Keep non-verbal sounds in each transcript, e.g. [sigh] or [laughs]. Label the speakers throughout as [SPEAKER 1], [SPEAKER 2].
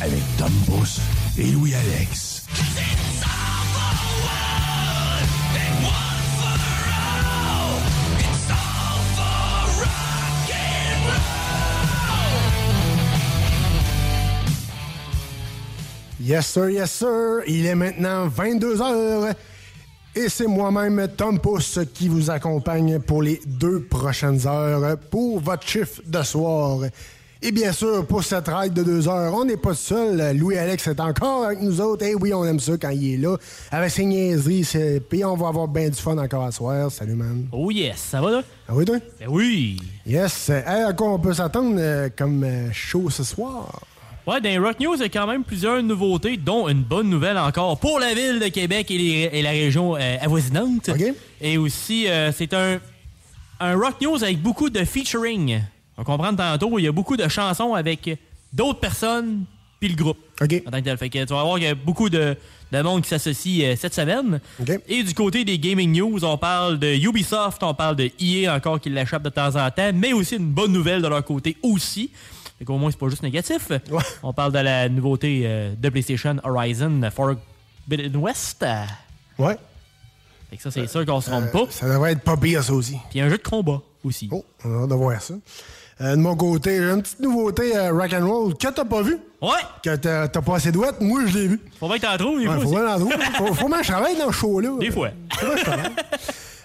[SPEAKER 1] Avec Tom Pousse et Louis-Alex.
[SPEAKER 2] Yes, sir, yes, sir. Il est maintenant 22 heures. Et c'est moi-même, Tom Pousse, qui vous accompagne pour les deux prochaines heures pour votre chiffre de soir. Et bien sûr, pour cette ride de deux heures, on n'est pas seul. Louis-Alex est encore avec nous autres. Et oui, on aime ça quand il est là. Avec ses niaiseries. Puis on va avoir bien du fun encore à soir. Salut, man.
[SPEAKER 3] Oh yes, ça va là?
[SPEAKER 2] Ah oui, toi?
[SPEAKER 3] Ben oui!
[SPEAKER 2] Yes. Hey, à quoi on peut s'attendre euh, comme euh, show ce soir?
[SPEAKER 3] Ouais, dans les Rock News, il y a quand même plusieurs nouveautés, dont une bonne nouvelle encore pour la ville de Québec et, les- et la région euh, avoisinante. Et aussi, c'est un, un Rock News avec beaucoup de featuring. On comprend tantôt, il y a beaucoup de chansons avec d'autres personnes puis le groupe.
[SPEAKER 2] OK.
[SPEAKER 3] En tant que tel. Fait que tu vas voir qu'il y a beaucoup de, de monde qui s'associe euh, cette semaine.
[SPEAKER 2] OK.
[SPEAKER 3] Et du côté des gaming news, on parle de Ubisoft, on parle de EA encore qui l'échappe de temps en temps, mais aussi une bonne nouvelle de leur côté aussi. Fait qu'au moins, c'est pas juste négatif.
[SPEAKER 2] Ouais.
[SPEAKER 3] On parle de la nouveauté euh, de PlayStation Horizon Forbidden West. Euh,
[SPEAKER 2] Ouais.
[SPEAKER 3] Fait que ça, c'est sûr qu'on se trompe pas.
[SPEAKER 2] Ça devrait être pas pire, ça aussi.
[SPEAKER 3] Puis un jeu de combat aussi.
[SPEAKER 2] Oh, on a hâte de voir ça. Euh, de mon côté, j'ai une petite nouveauté euh, rock'n'roll que t'as pas vu,
[SPEAKER 3] Ouais!
[SPEAKER 2] que t'as pas assez douette. Moi, je l'ai vu.
[SPEAKER 3] Faut bien que t'en trouves, des
[SPEAKER 2] Ouais,
[SPEAKER 3] fois
[SPEAKER 2] faut bien en trouver. Faut, faut bien que je travaille dans ce show-là.
[SPEAKER 3] Des fois.
[SPEAKER 2] Faut bien que je travaille.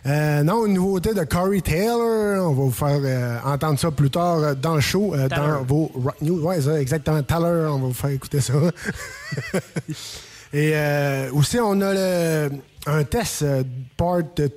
[SPEAKER 2] Euh, non, une nouveauté de Corey Taylor. On va vous faire euh, entendre ça plus tard euh, dans le show, dans vos rock news. Ouais, ça, exactement. Taylor, on va vous faire écouter ça. [laughs] Et euh, aussi, on a le, un test euh, part 2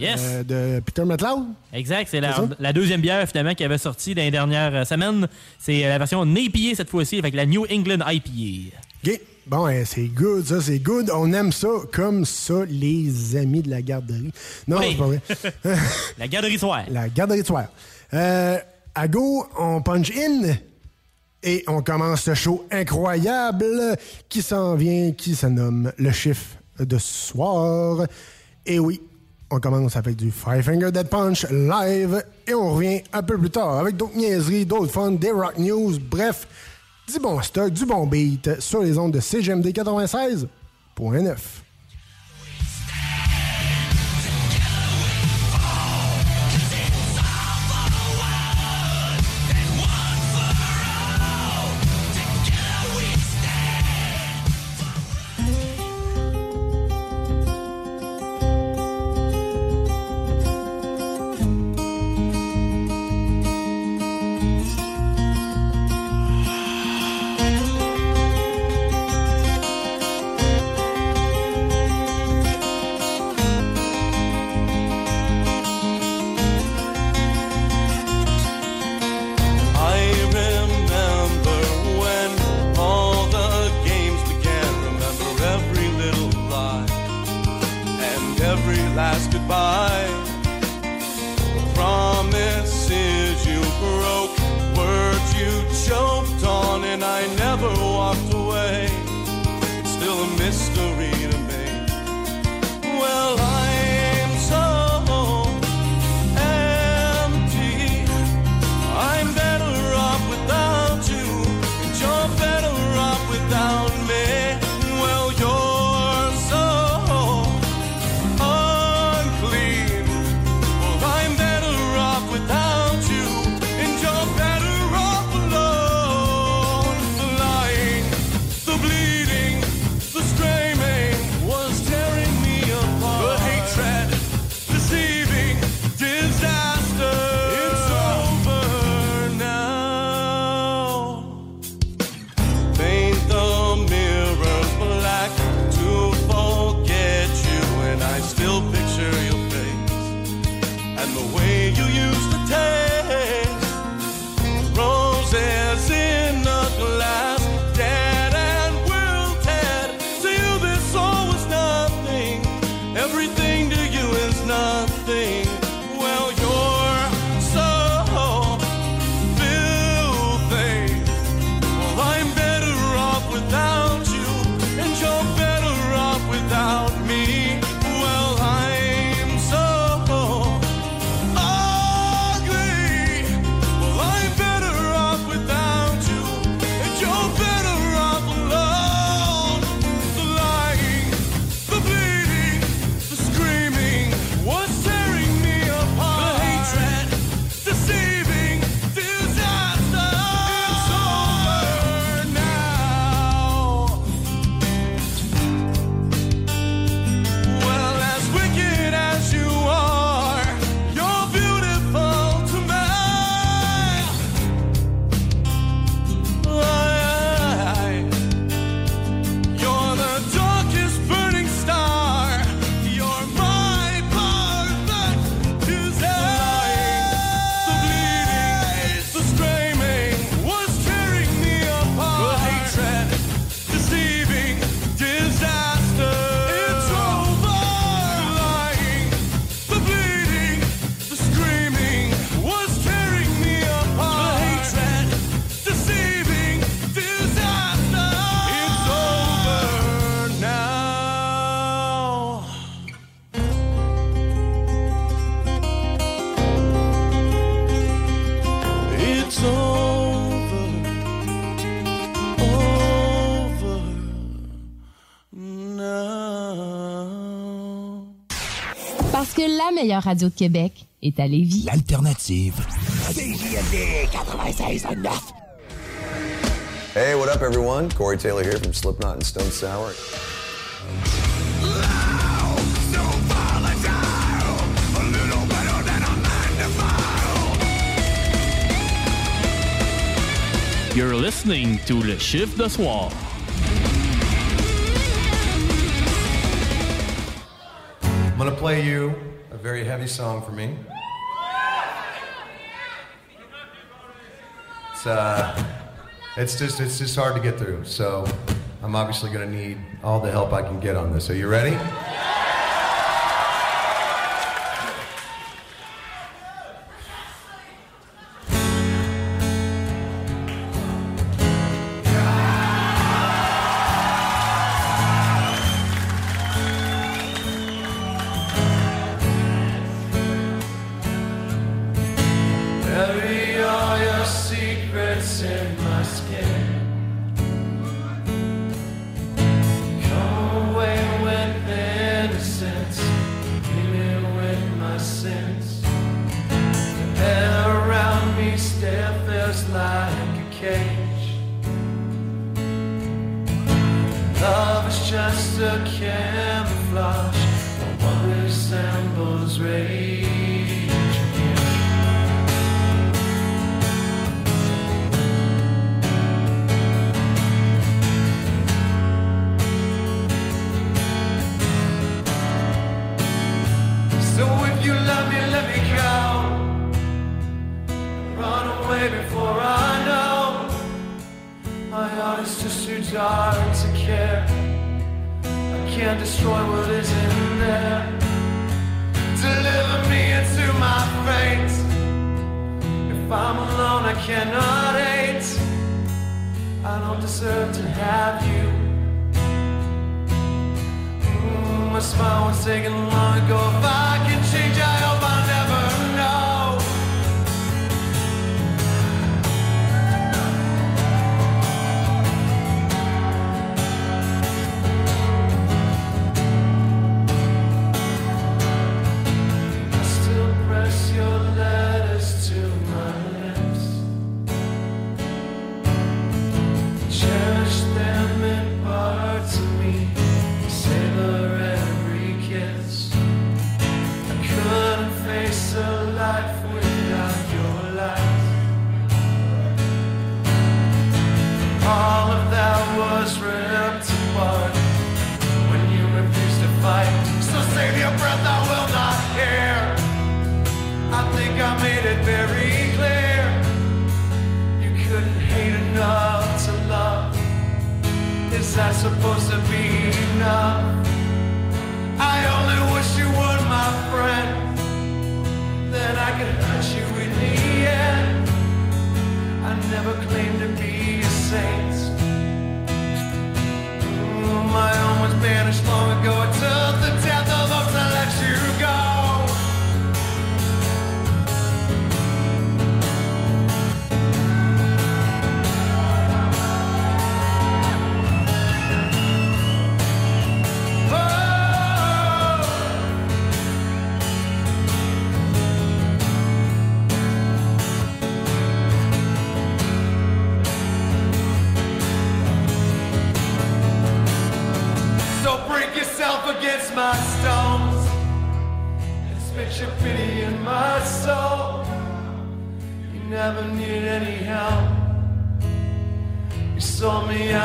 [SPEAKER 3] Yes.
[SPEAKER 2] de Peter McLeod.
[SPEAKER 3] Exact, c'est la, deuxième bière finalement qui avait sorti dans les dernières euh, semaines. C'est euh, la version Napier cette fois-ci avec la New England IPA.
[SPEAKER 2] OK. Bon, eh, c'est good, ça, c'est good. On aime ça comme ça, les amis de la garderie. Non,
[SPEAKER 3] Oui.
[SPEAKER 2] c'est pas vrai. [laughs]
[SPEAKER 3] La garderie soir.
[SPEAKER 2] la garderie de soir. Euh, à go, on punch in et on commence ce show incroyable qui s'en vient, qui se nomme le chiffre de soir. Et oui, on commence avec du Five Finger Dead Punch live et on revient un peu plus tard avec d'autres niaiseries, d'autres fun, des rock news, bref, du bon stock, du bon beat sur les ondes de CGMD 96.9.
[SPEAKER 4] Parce que la meilleure radio de Québec est à Lévis.
[SPEAKER 1] L'alternative.
[SPEAKER 5] Hey, what up everyone? Corey Taylor here from Slipknot and Stone Sour.
[SPEAKER 3] You're listening to Le Chiffre de Soir.
[SPEAKER 6] I'm going to play you a very heavy song for me. It's, uh, it's just it's just hard to get through. So I'm obviously going to need all the help I can get on this. Are you ready?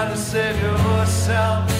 [SPEAKER 7] to save yourself.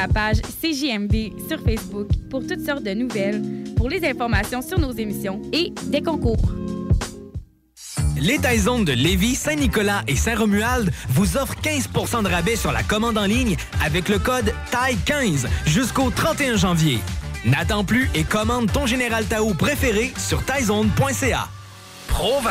[SPEAKER 8] la page CJMD sur Facebook pour toutes sortes de nouvelles, pour les informations sur nos émissions et des concours.
[SPEAKER 9] Les Taizones de Lévis, Saint-Nicolas et Saint-Romuald vous offrent 15 % de rabais sur la commande en ligne avec le code TAI15 jusqu'au 31 janvier. N'attends plus et commande ton Général Tao préféré sur taizone.ca.
[SPEAKER 1] Provan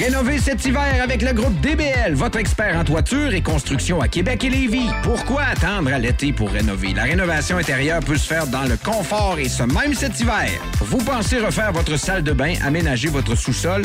[SPEAKER 10] Rénovez cet hiver avec le groupe DBL, votre expert en toiture et construction à Québec et Lévis. Pourquoi attendre à l'été pour rénover? La rénovation intérieure peut se faire dans le confort et ce même cet hiver. Vous pensez refaire votre salle de bain, aménager votre sous-sol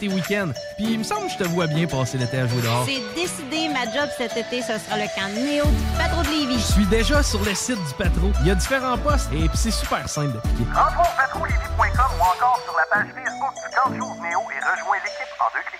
[SPEAKER 11] tes week-ends. Puis il me semble que je te vois bien passer l'été à jouer dehors.
[SPEAKER 12] C'est décidé, ma job cet été, ce sera le camp Néo du patron de Lévis.
[SPEAKER 11] Je suis déjà sur le site du Patro. Il y a différents postes et puis c'est super simple d'appliquer.
[SPEAKER 13] Rentre au patrolévis.com ou encore sur la page Facebook du camp Néo et rejoins l'équipe en deux clics.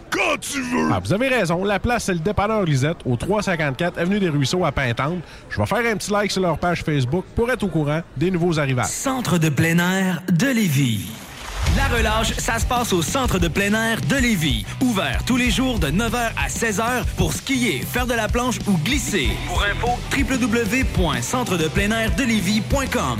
[SPEAKER 2] quand tu veux! Ah, vous avez raison. La place, c'est le dépanneur Lisette, au 354 Avenue des Ruisseaux à Pintante. Je vais faire un petit like sur leur page Facebook pour être au courant des nouveaux arrivages.
[SPEAKER 9] Centre de plein air de Lévis. La relâche, ça se passe au centre de plein air de Lévis. Ouvert tous les jours de 9h à 16h pour skier, faire de la planche ou glisser. Pour info, www.centredepleinairdelévis.com.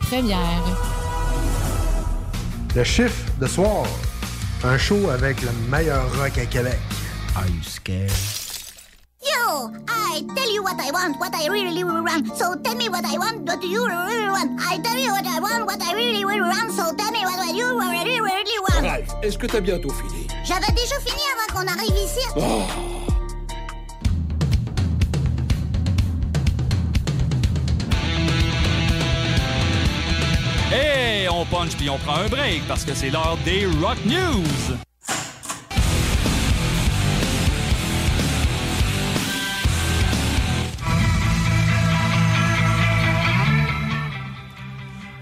[SPEAKER 4] première.
[SPEAKER 2] Le chiffre de soir. Un show avec le meilleur rock à Québec. Are you scared?
[SPEAKER 14] Yo, I tell you what I want, what I really, really want. So tell me what I want, what you really want. I tell you what I want, what I really, really want. So tell me what you really, really want.
[SPEAKER 1] Ralph, est-ce que t'as bientôt fini?
[SPEAKER 14] J'avais déjà fini avant qu'on arrive ici.
[SPEAKER 1] Oh.
[SPEAKER 15] Et on punch puis on prend un break parce que c'est l'heure des Rock News.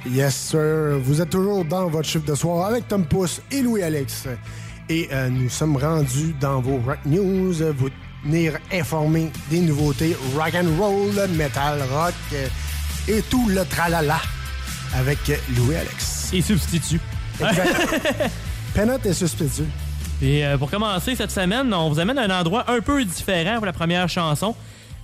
[SPEAKER 2] Yes, sir. Vous êtes toujours dans votre chiffre de soir avec Tom Pousse et Louis-Alex. Et euh, nous sommes rendus dans vos Rock News. Vous tenir informés des nouveautés rock and roll, metal, rock euh, et tout le tralala avec Louis-Alex.
[SPEAKER 3] Et substitut.
[SPEAKER 2] Exact. [laughs] Penot est substitut.
[SPEAKER 3] Et euh, pour commencer cette semaine, on vous amène à un endroit un peu différent pour la première chanson.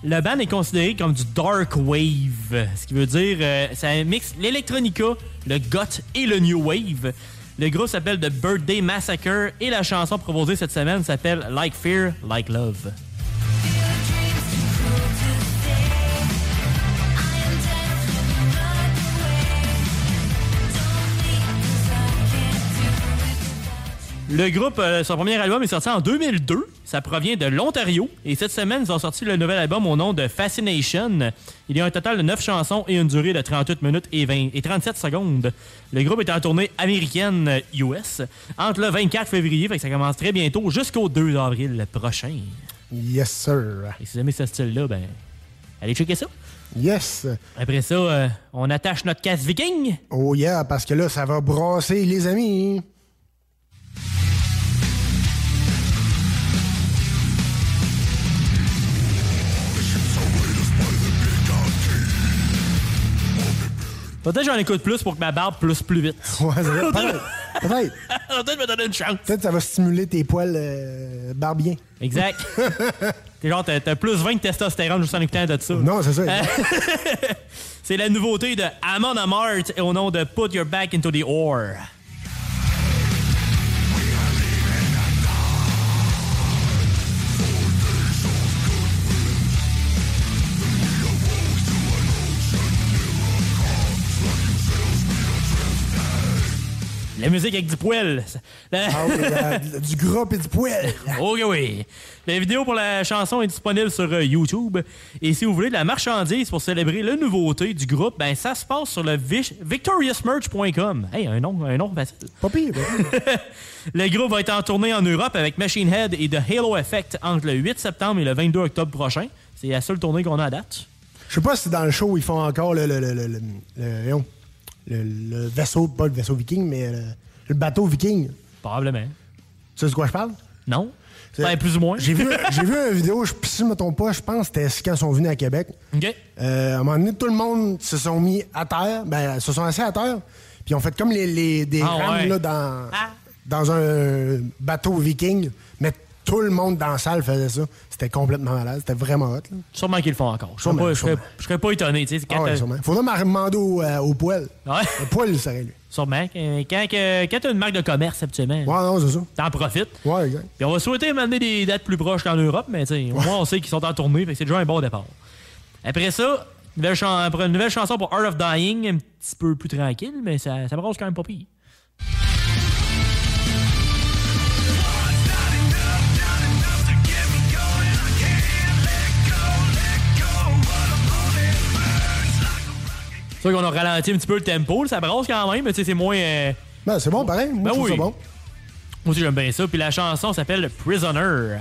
[SPEAKER 3] Le band est considéré comme du dark wave, ce qui veut dire euh, ça mixe l'électronica, le goth et le new wave. Le groupe s'appelle The Birthday Massacre et la chanson proposée cette semaine s'appelle Like Fear, Like Love. Le groupe, euh, son premier album est sorti en 2002. Ça provient de l'Ontario. Et cette semaine, ils ont sorti le nouvel album au nom de Fascination. Il y a un total de 9 chansons et une durée de 38 minutes et, 20, et 37 secondes. Le groupe est en tournée américaine euh, US entre le 24 février, fait que ça commence très bientôt, jusqu'au 2 avril prochain.
[SPEAKER 2] Yes, sir.
[SPEAKER 3] Et si vous aimez ce style-là, ben, allez checker ça.
[SPEAKER 2] Yes.
[SPEAKER 3] Après ça, euh, on attache notre casse viking.
[SPEAKER 2] Oh yeah, parce que là, ça va brasser, les amis.
[SPEAKER 3] Peut-être j'en écoute plus pour que ma barbe pousse plus vite.
[SPEAKER 2] Ouais, ça va- [laughs] peut-être. Peut-être.
[SPEAKER 3] Peut-être me donner une chance.
[SPEAKER 2] Peut-être que ça va stimuler tes poils euh, barbiens.
[SPEAKER 3] Exact. [laughs] T'es genre, t'as t'as plus 20 de testostérone juste en écoutant de ça.
[SPEAKER 2] Non, c'est ça. [laughs]
[SPEAKER 3] C'est la nouveauté de Amon Amart au nom de Put Your Back into the Ore. La musique avec du poil. La-
[SPEAKER 2] Ah oui, la- du gras et du poil. [laughs]
[SPEAKER 3] Ok, oui. La vidéo pour la chanson est disponible sur euh, YouTube. Et si vous voulez de la marchandise pour célébrer la nouveauté du groupe, ben ça se passe sur le vi- victoriousmerch.com. Hey, un nom, un nom facile.
[SPEAKER 2] Pas pire, pas pire. [laughs]
[SPEAKER 3] Le groupe va être en tournée en Europe avec Machine Head et The Halo Effect entre le 8 septembre et le 22 octobre prochain. C'est la seule tournée qu'on a à date.
[SPEAKER 2] Je sais pas si dans le show, ils font encore le, le, le, le, le- vaisseau, pas le vaisseau viking, mais le, le bateau viking.
[SPEAKER 3] Probablement.
[SPEAKER 2] Tu sais de quoi je parle?
[SPEAKER 3] Non? Ben, plus ou moins.
[SPEAKER 2] J'ai vu, [laughs] j'ai vu une vidéo, je, si je me trompe pas, je pense que c'était quand ils sont venus à Québec.
[SPEAKER 3] OK.
[SPEAKER 2] Euh, à un moment donné, tout le monde se sont mis à terre, ben, se sont assis à terre, puis ils ont fait comme les, les- des
[SPEAKER 3] Ah,
[SPEAKER 2] rames
[SPEAKER 3] ouais.
[SPEAKER 2] là, dans, dans un bateau viking, mais tout le monde dans la salle faisait ça. C'était complètement malade, c'était vraiment hot. Là.
[SPEAKER 3] Sûrement qu'ils le font encore. Je serais
[SPEAKER 2] Sûrement,
[SPEAKER 3] pas, je serais- pas étonné. tu sais, quand
[SPEAKER 2] Ah ouais,
[SPEAKER 3] t'as-
[SPEAKER 2] sûrement. Faudrait m'en demander au, euh, au poil.
[SPEAKER 3] Ouais.
[SPEAKER 2] Le il serait lui.
[SPEAKER 3] Sûrement. Quand, quand t'as une marque de commerce, habituellement,
[SPEAKER 2] Ouais, non, c'est ça.
[SPEAKER 3] t'en profites.
[SPEAKER 2] Ouais, exact.
[SPEAKER 3] Puis on va souhaiter m'amener des dates plus proches qu'en Europe, mais tu sais, au moins on sait qu'ils sont en tournée, fait que c'est déjà un bon départ. Après ça, nouvelle, une nouvelle chanson pour Art of Dying, un petit peu plus tranquille, mais ça, ça brasse quand même pas pire. C'est sûr qu'on a ralenti un petit peu le tempo, ça brasse quand même, mais c'est moins. euh,
[SPEAKER 2] Ben, c'est bon, pareil. Moi,
[SPEAKER 3] Ben
[SPEAKER 2] je
[SPEAKER 3] oui.
[SPEAKER 2] ça bon.
[SPEAKER 3] Moi aussi, j'aime bien ça. Puis la chanson s'appelle Prisoner.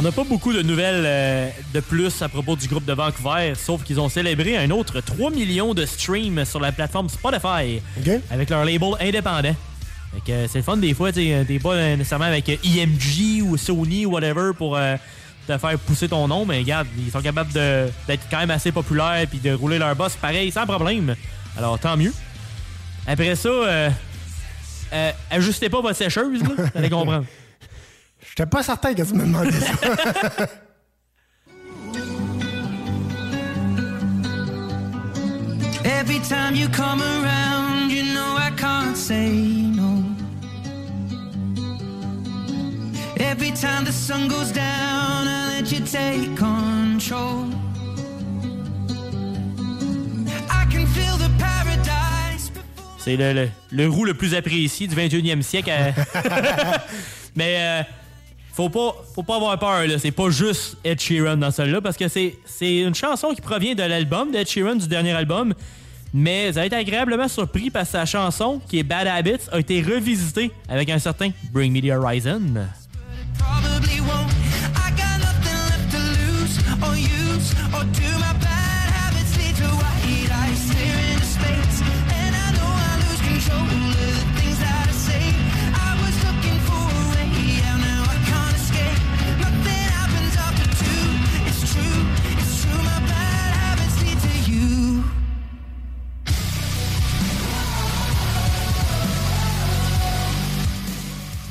[SPEAKER 3] On n'a pas beaucoup de nouvelles euh, de plus à propos du groupe de Vancouver, sauf qu'ils ont célébré un autre 3 millions de streams sur la plateforme Spotify avec leur label indépendant. Fait que, euh, c'est le fun des fois, t'es pas nécessairement avec euh, EMG ou Sony ou whatever pour euh, te faire pousser ton nom, mais regarde, ils sont capables de- d'être quand même assez populaires puis de rouler leur boss pareil, sans problème. Alors tant mieux. Après ça, euh, euh, ajustez pas votre sécheuse, là, vous allez comprendre. [laughs]
[SPEAKER 2] J'étais pas certain que tu me demandais ça. [laughs]
[SPEAKER 16] Every time you come around, you know I can't say no. Every time the sun goes down, I let you take control. I can feel the paradise.
[SPEAKER 3] C'est le, le, le roux le plus apprécié du 21e siècle. [laughs] [laughs] Mais euh, faut pas faut pas avoir peur là, c'est pas juste Ed Sheeran dans celle-là parce que c'est une chanson qui provient de l'album d'Ed Sheeran du dernier album. Mais vous allez être agréablement surpris parce que sa chanson qui est Bad Habits a été revisitée avec un certain Bring Me the Horizon.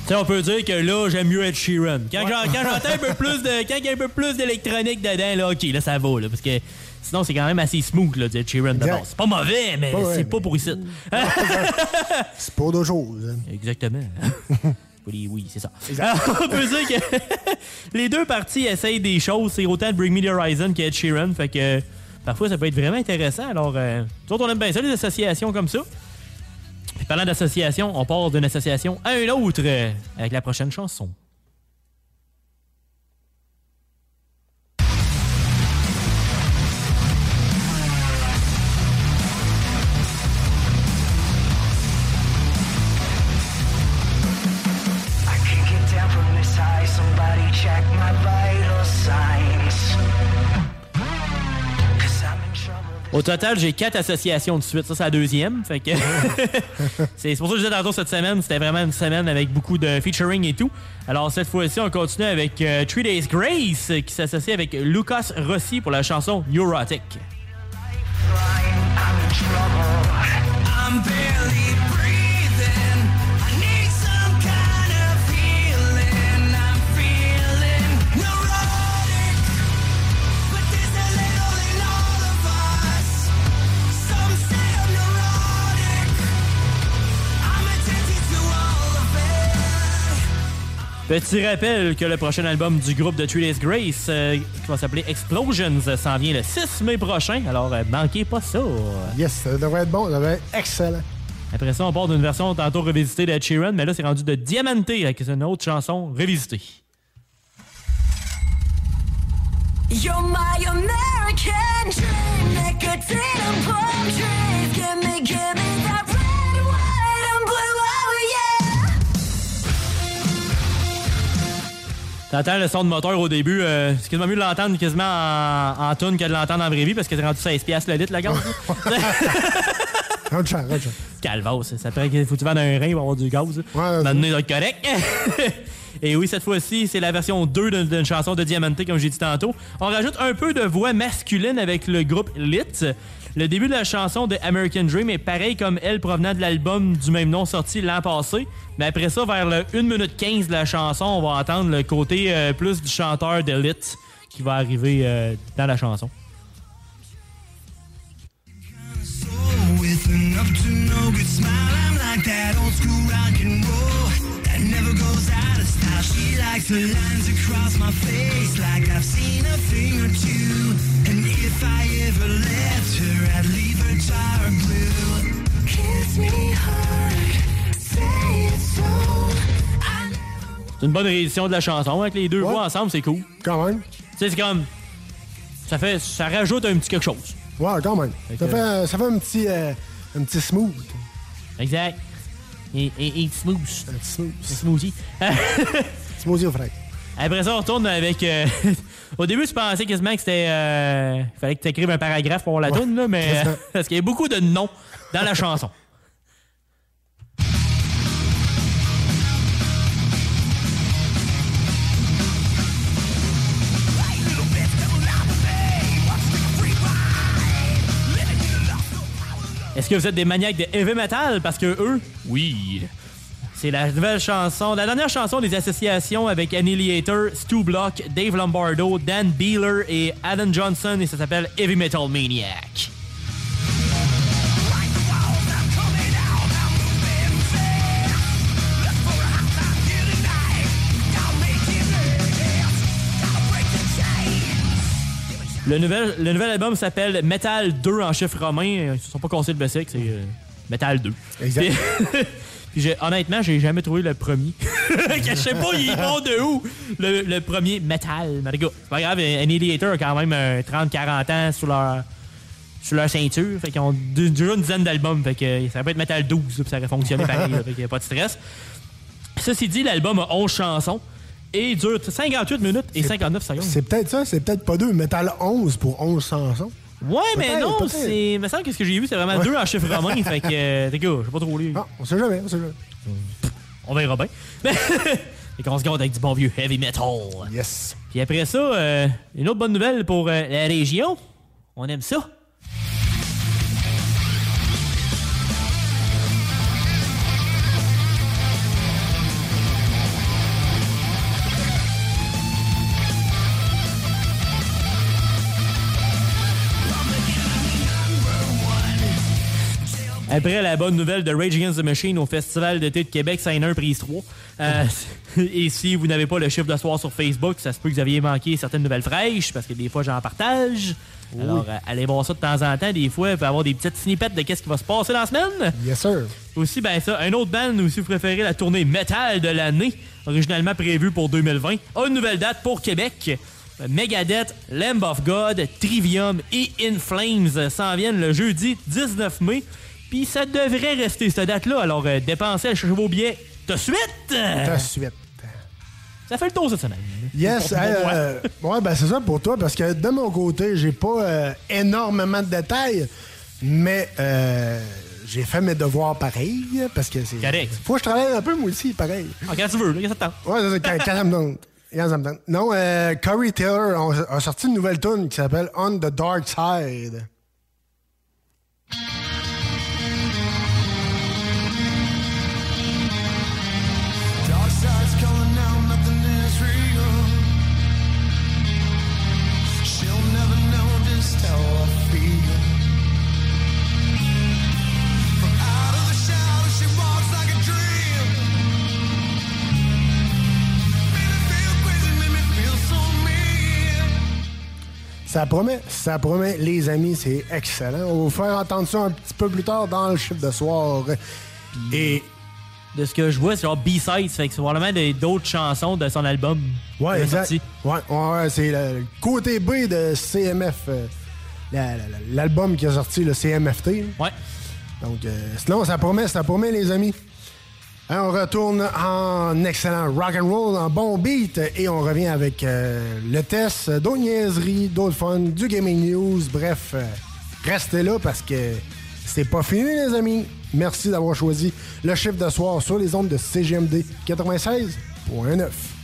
[SPEAKER 3] Sais, on peut dire que là, j'aime mieux Ed Sheeran. Quand j'en- quand j'entends un peu plus de, quand il y a un peu plus d'électronique dedans, là, ok, là, ça va, là, parce que sinon, c'est quand même assez smooth, là, Ed Sheeran de base. C'est pas mauvais, mais
[SPEAKER 2] Pas
[SPEAKER 3] c'est
[SPEAKER 2] mais-
[SPEAKER 3] pas pour ici. [laughs]
[SPEAKER 2] C'est pour d'autres choses. hein.
[SPEAKER 3] Exactement. [laughs] Oui, oui, c'est ça. Alors, [laughs] on peut dire que les deux parties essayent des choses. C'est autant Bring Me the Horizon qu'Ed Sheeran. Fait que parfois, ça peut être vraiment intéressant. Alors, euh, nous autres, on aime bien ça, les associations comme ça. Parlant d'association, on part d'une association à une autre euh, avec la prochaine chanson. Au total, j'ai quatre associations de suite. Ça, c'est la deuxième. Fait que [laughs] c'est pour ça que je disais tantôt cette semaine, c'était vraiment une semaine avec beaucoup de featuring et tout. Alors cette fois-ci, on continue avec euh, Three Days Grace euh, qui s'associe avec Lucas Rossi pour la chanson Neurotic.
[SPEAKER 16] I'm barely
[SPEAKER 3] Petit rappel que le prochain album du groupe de Three Days Grace, euh, qui va s'appeler Explosions, euh, s'en vient le 6 mai prochain. Alors, euh, manquez pas ça.
[SPEAKER 2] Yes, ça devrait être bon, ça devrait être excellent.
[SPEAKER 3] Après ça, on part d'une version tantôt revisitée d'Ed Sheeran, mais là, c'est rendu de Diamante, est une autre chanson revisitée.
[SPEAKER 16] You're my American dream, nicotine and palm trees. Give me, give me
[SPEAKER 3] T'entends le son de moteur au début, euh, c'est quasiment mieux de l'entendre quasiment en, en tune que de l'entendre en vraie vie parce que c'est rendu 16$ piastres le litre, la gaz. [laughs]
[SPEAKER 2] Rentre cher, rentre cher.
[SPEAKER 3] Calvas, ça paraît qu'il faut que tu vendes un rein pour avoir du gaz. Ouais, Maintenant, il doit être correct. [laughs] Et oui, cette fois-ci, c'est la version 2 d'une d'une chanson de Diamante, comme j'ai dit tantôt. On rajoute un peu de voix masculine avec le groupe Lit. Le début de la chanson de American Dream est pareil comme elle provenant de l'album du même nom sorti l'an passé. Mais après ça, vers le 1 minute 15 de la chanson, on va entendre le côté euh, plus du chanteur de Lit qui va arriver euh, dans la chanson.
[SPEAKER 16] She likes the lines across my face, like I've seen a thing or two. And if I ever left her, I'd leave her tar blue. Kiss me hard, say it slow.
[SPEAKER 3] C'est une bonne réédition de la chanson avec les deux voix ensemble, c'est cool.
[SPEAKER 2] Quand même.
[SPEAKER 3] Tu sais, c'est comme. Ça fait. Ça rajoute un petit quelque chose.
[SPEAKER 2] Ouais, quand même.
[SPEAKER 3] Fait
[SPEAKER 2] Ça
[SPEAKER 3] que-
[SPEAKER 2] fait, ça fait un petit, euh, un petit smooth.
[SPEAKER 3] Exact. Et, et, et smooth.
[SPEAKER 2] Un.
[SPEAKER 3] Smoothie. [laughs]
[SPEAKER 2] Smoothie au frais.
[SPEAKER 3] Après ça, on retourne avec. euh, [laughs] Au début, tu pensais quasiment que c'était. euh, fallait que tu écrives un paragraphe pour la tune, là, mais. [laughs] parce qu'il y a beaucoup de noms dans la chanson. Est-ce que vous êtes des maniaques de heavy metal? Parce que eux, oui. C'est la nouvelle chanson, la dernière chanson des associations avec Annihilator, Stu Block, Dave Lombardo, Dan Beeler et Adam Johnson et ça s'appelle Heavy Metal Maniac. Le nouvel, le nouvel album s'appelle Metal 2 en chiffre romain. Ils se sont pas cassés le basic, c'est euh, Metal 2.
[SPEAKER 2] Exact.
[SPEAKER 3] Puis- [laughs] Puis honnêtement, j'ai jamais trouvé le premier. [laughs] je sais pas, il est bon de où? Le, le premier Metal. Mais les gars, c'est pas grave, Annihilator a quand même euh, 30-40 ans sur leur, sur leur ceinture. Fait qu'ils ont déjà une dizaine d'albums. Fait que ça peut être Metal 12, puis ça aurait fonctionné pareil. fait qu'il y a pas de stress. Ceci dit, l'album a 11 chansons et dure 58 minutes et 59 secondes.
[SPEAKER 2] C'est peut-être ça, c'est peut-être pas deux. Metal 11 pour 11 chansons.
[SPEAKER 3] Ouais, mais non, c'est. Il me semble que ce que j'ai vu, c'est vraiment
[SPEAKER 2] Ouais.
[SPEAKER 3] deux en chiffre romain. fait que, euh, gars, je sais pas trop lire.
[SPEAKER 2] Ah, on sait jamais, on sait jamais.
[SPEAKER 3] On verra bien. [laughs] Et qu'on se garde avec du bon vieux heavy metal.
[SPEAKER 2] Yes.
[SPEAKER 3] Puis après ça, euh, une autre bonne nouvelle pour euh, la région. On aime ça. Après la bonne nouvelle de Rage Against the Machine au Festival d'été de Québec, ça a un prise 3. Euh, [laughs] et si vous n'avez pas le chiffre de soir sur Facebook, ça se peut que vous aviez manqué certaines nouvelles fraîches, parce que des fois j'en partage.
[SPEAKER 2] Oui.
[SPEAKER 3] Alors, euh, allez voir ça de temps en temps. Des fois, il peut avoir des petites snippets de qu'est-ce qui va se passer dans la semaine.
[SPEAKER 2] Yes, sir.
[SPEAKER 3] Aussi, ben ça, un autre band, aussi, vous préférez la tournée métal de l'année, originalement prévue pour 2020, a une nouvelle date pour Québec. Megadeth, Lamb of God, Trivium et In Flames s'en viennent le jeudi 19 mai. Puis ça devrait rester cette date-là. Alors, euh, dépensez, cherchez vos billets de suite.
[SPEAKER 2] De suite.
[SPEAKER 3] Ça fait le tour cette semaine.
[SPEAKER 2] Yes, hey, euh, ouais, ben c'est ça pour toi, parce que de mon côté, j'ai pas euh, énormément de détails, mais euh, j'ai fait mes devoirs pareil, parce que c'est.
[SPEAKER 3] Correct.
[SPEAKER 2] Faut que je travaille un peu, moi aussi, pareil.
[SPEAKER 3] Ah, quand tu veux, là, quand ça te tente.
[SPEAKER 2] Ouais, c'est quand, quand ça me tente. Quand ça me. Non, euh, Corey Taylor a, a sorti une nouvelle tune qui s'appelle On the Dark Side. Ça promet, ça promet, les amis, c'est excellent. On va vous faire entendre ça un petit peu plus tard dans le chiffre de soir. Et.
[SPEAKER 3] De ce que je vois, c'est genre B-Sides, fait que c'est probablement d'autres chansons de son album.
[SPEAKER 2] Ouais, exact. Ouais, ouais, ouais, c'est le côté B de CMF. euh, la- la- la- L'album qui a sorti, le CMFT.
[SPEAKER 3] Ouais.
[SPEAKER 2] Donc, euh, sinon, ça promet, ça promet, les amis. Hein, on retourne en excellent rock and roll, en bon beat, et on revient avec euh, le test, d'autres niaiseries, d'autres fun, du gaming news. Bref, euh, restez là parce que c'est pas fini, les amis. Merci d'avoir choisi le chiffre de soir sur les ondes de CGMD 96.9.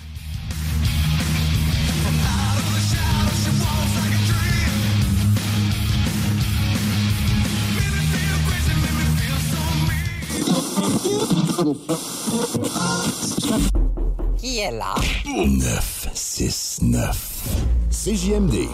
[SPEAKER 17] Qui est là?
[SPEAKER 18] 969. CJMD.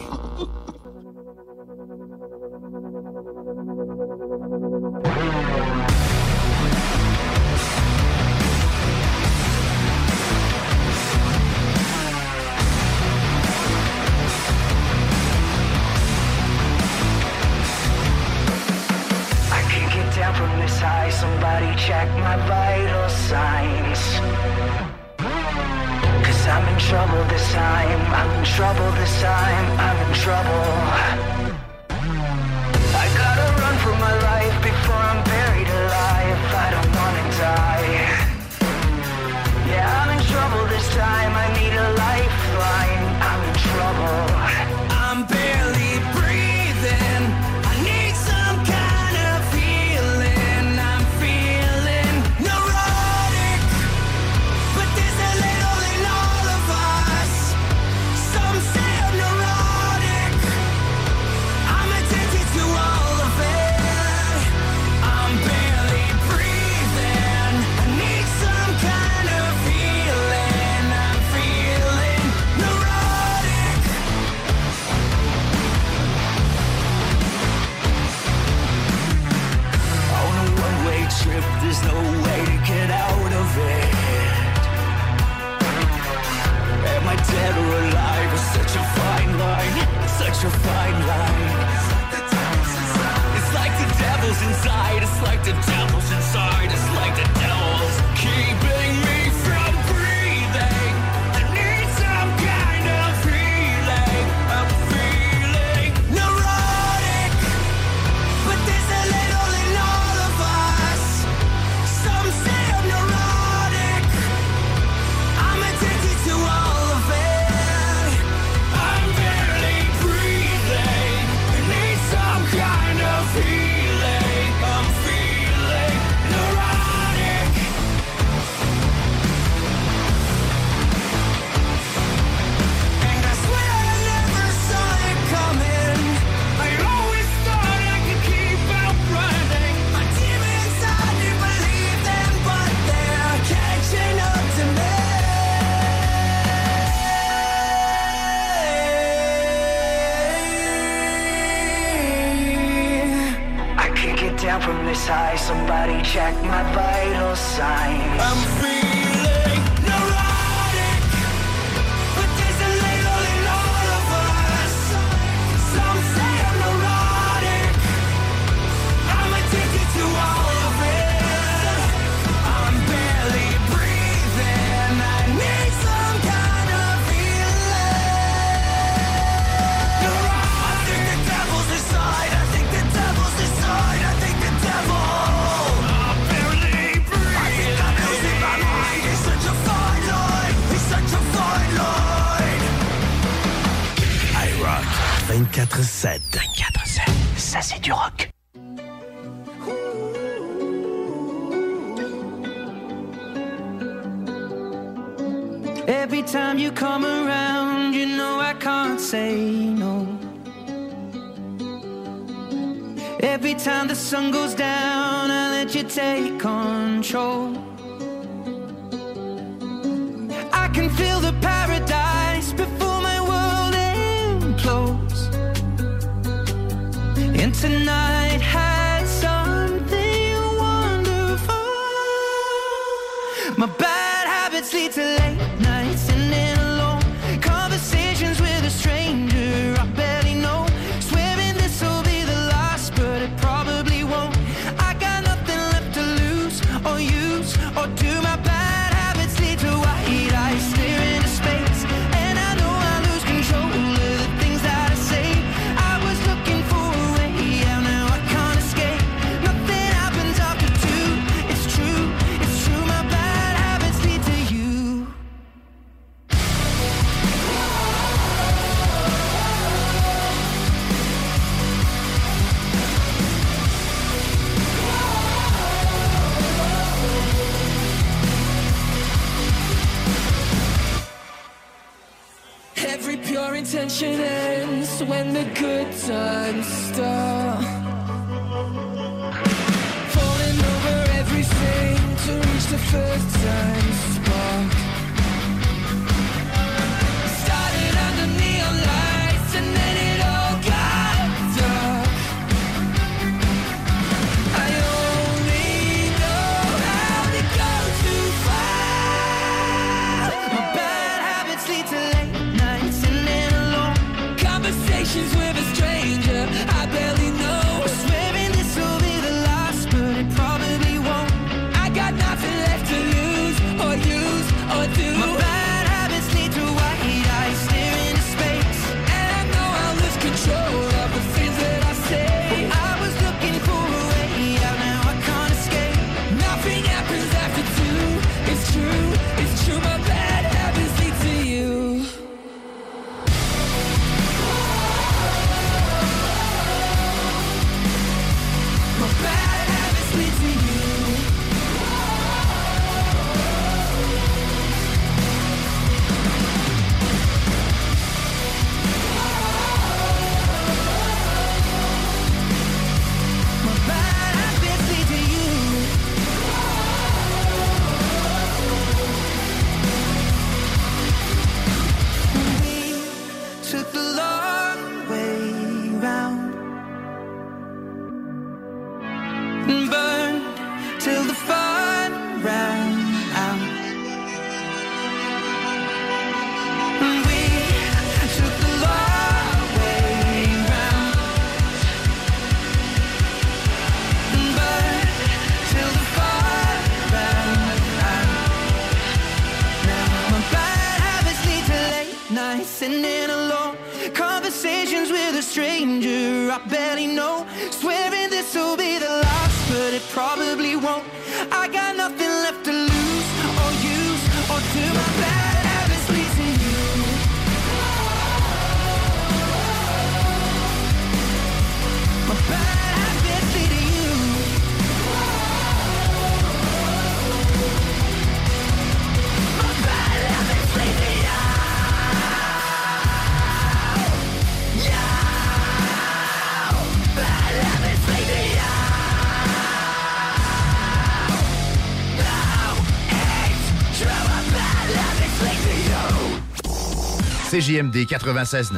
[SPEAKER 19] CJMD 96.9.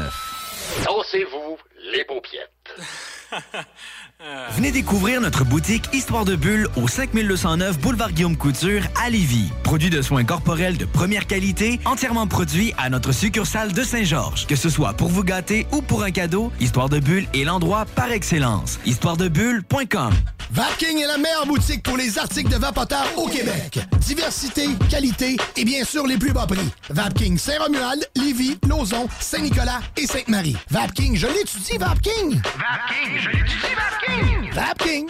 [SPEAKER 20] Dansez-vous les paupiètes. [laughs]
[SPEAKER 9] Venez découvrir notre boutique Histoire de Bulle au 5209 Boulevard Guillaume Couture à Lévis. Produit de soins corporels de première qualité, entièrement produit à notre succursale de Saint-Georges. Que ce soit pour vous gâter ou pour un cadeau, Histoire de Bulle est l'endroit par excellence. Histoiredebulle.com
[SPEAKER 17] Vapking est la meilleure boutique pour les articles de vapoteurs au Québec. Diversité, qualité et bien sûr les plus bas prix. Vapking Saint-Romuald, Lévis, Lauson, Saint-Nicolas et Sainte-Marie. Vapking, je l'étudie, Vapking! Vapking, je l'étudie, Vapking! Vapking!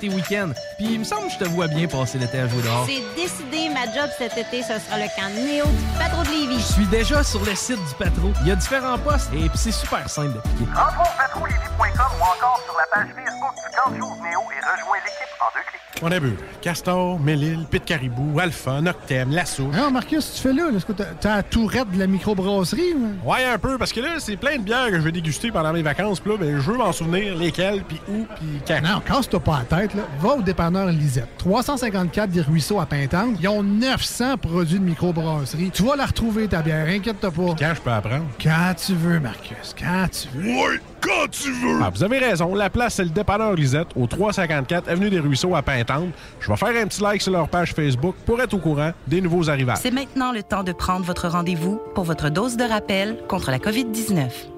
[SPEAKER 11] tes week-ends. Puis il me semble que je te vois bien passer l'été à jouer dehors.
[SPEAKER 12] C'est décidé, ma job cet été, ce sera le camp Néo du patron de Lévis.
[SPEAKER 11] Je suis déjà sur le site du Patro. Il y a différents postes et puis c'est super simple d'appliquer.
[SPEAKER 21] Rentre au patroulévis.com ou encore sur la page Facebook du camp de jour Néo et rejoins l'équipe en deux clics.
[SPEAKER 13] On a vu. Castor, Mélile, Pit Caribou, Alpha, Noctem, Lasso.
[SPEAKER 22] Non, Marcus, tu fais là? là, Est-ce que t'as la tourette de la microbrasserie? ou-
[SPEAKER 13] Ouais, un peu, parce que là, c'est plein de bières que je vais déguster pendant mes vacances. Puis là, ben, je veux m'en souvenir lesquelles, puis où, puis quand.
[SPEAKER 22] Non, casse-toi pas la tête. Là. Va au dépanneur Lisette. 354 des Ruisseaux à Pintante. Ils ont 900 produits de microbrasserie. Tu vas la retrouver, ta bière. Inquiète-toi pas.
[SPEAKER 13] Quand je peux apprendre?
[SPEAKER 22] Quand tu veux, Marcus. Quand tu veux.
[SPEAKER 13] Ouais, quand tu veux! Ah, vous avez raison. La place, c'est le dépanneur Lisette, au 354 Avenue des Ruisseaux à Pintante. Je vais faire un petit like sur leur page Facebook pour être au courant des nouveaux arrivages.
[SPEAKER 23] C'est maintenant le temps de prendre votre rendez-vous pour votre dose de rappel contre la COVID-19.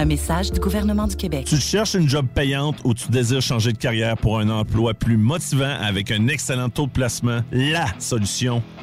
[SPEAKER 23] Un message du gouvernement du Québec.
[SPEAKER 24] Tu cherches une job payante ou tu désires changer de carrière pour un emploi plus motivant avec un excellent taux de placement? La solution,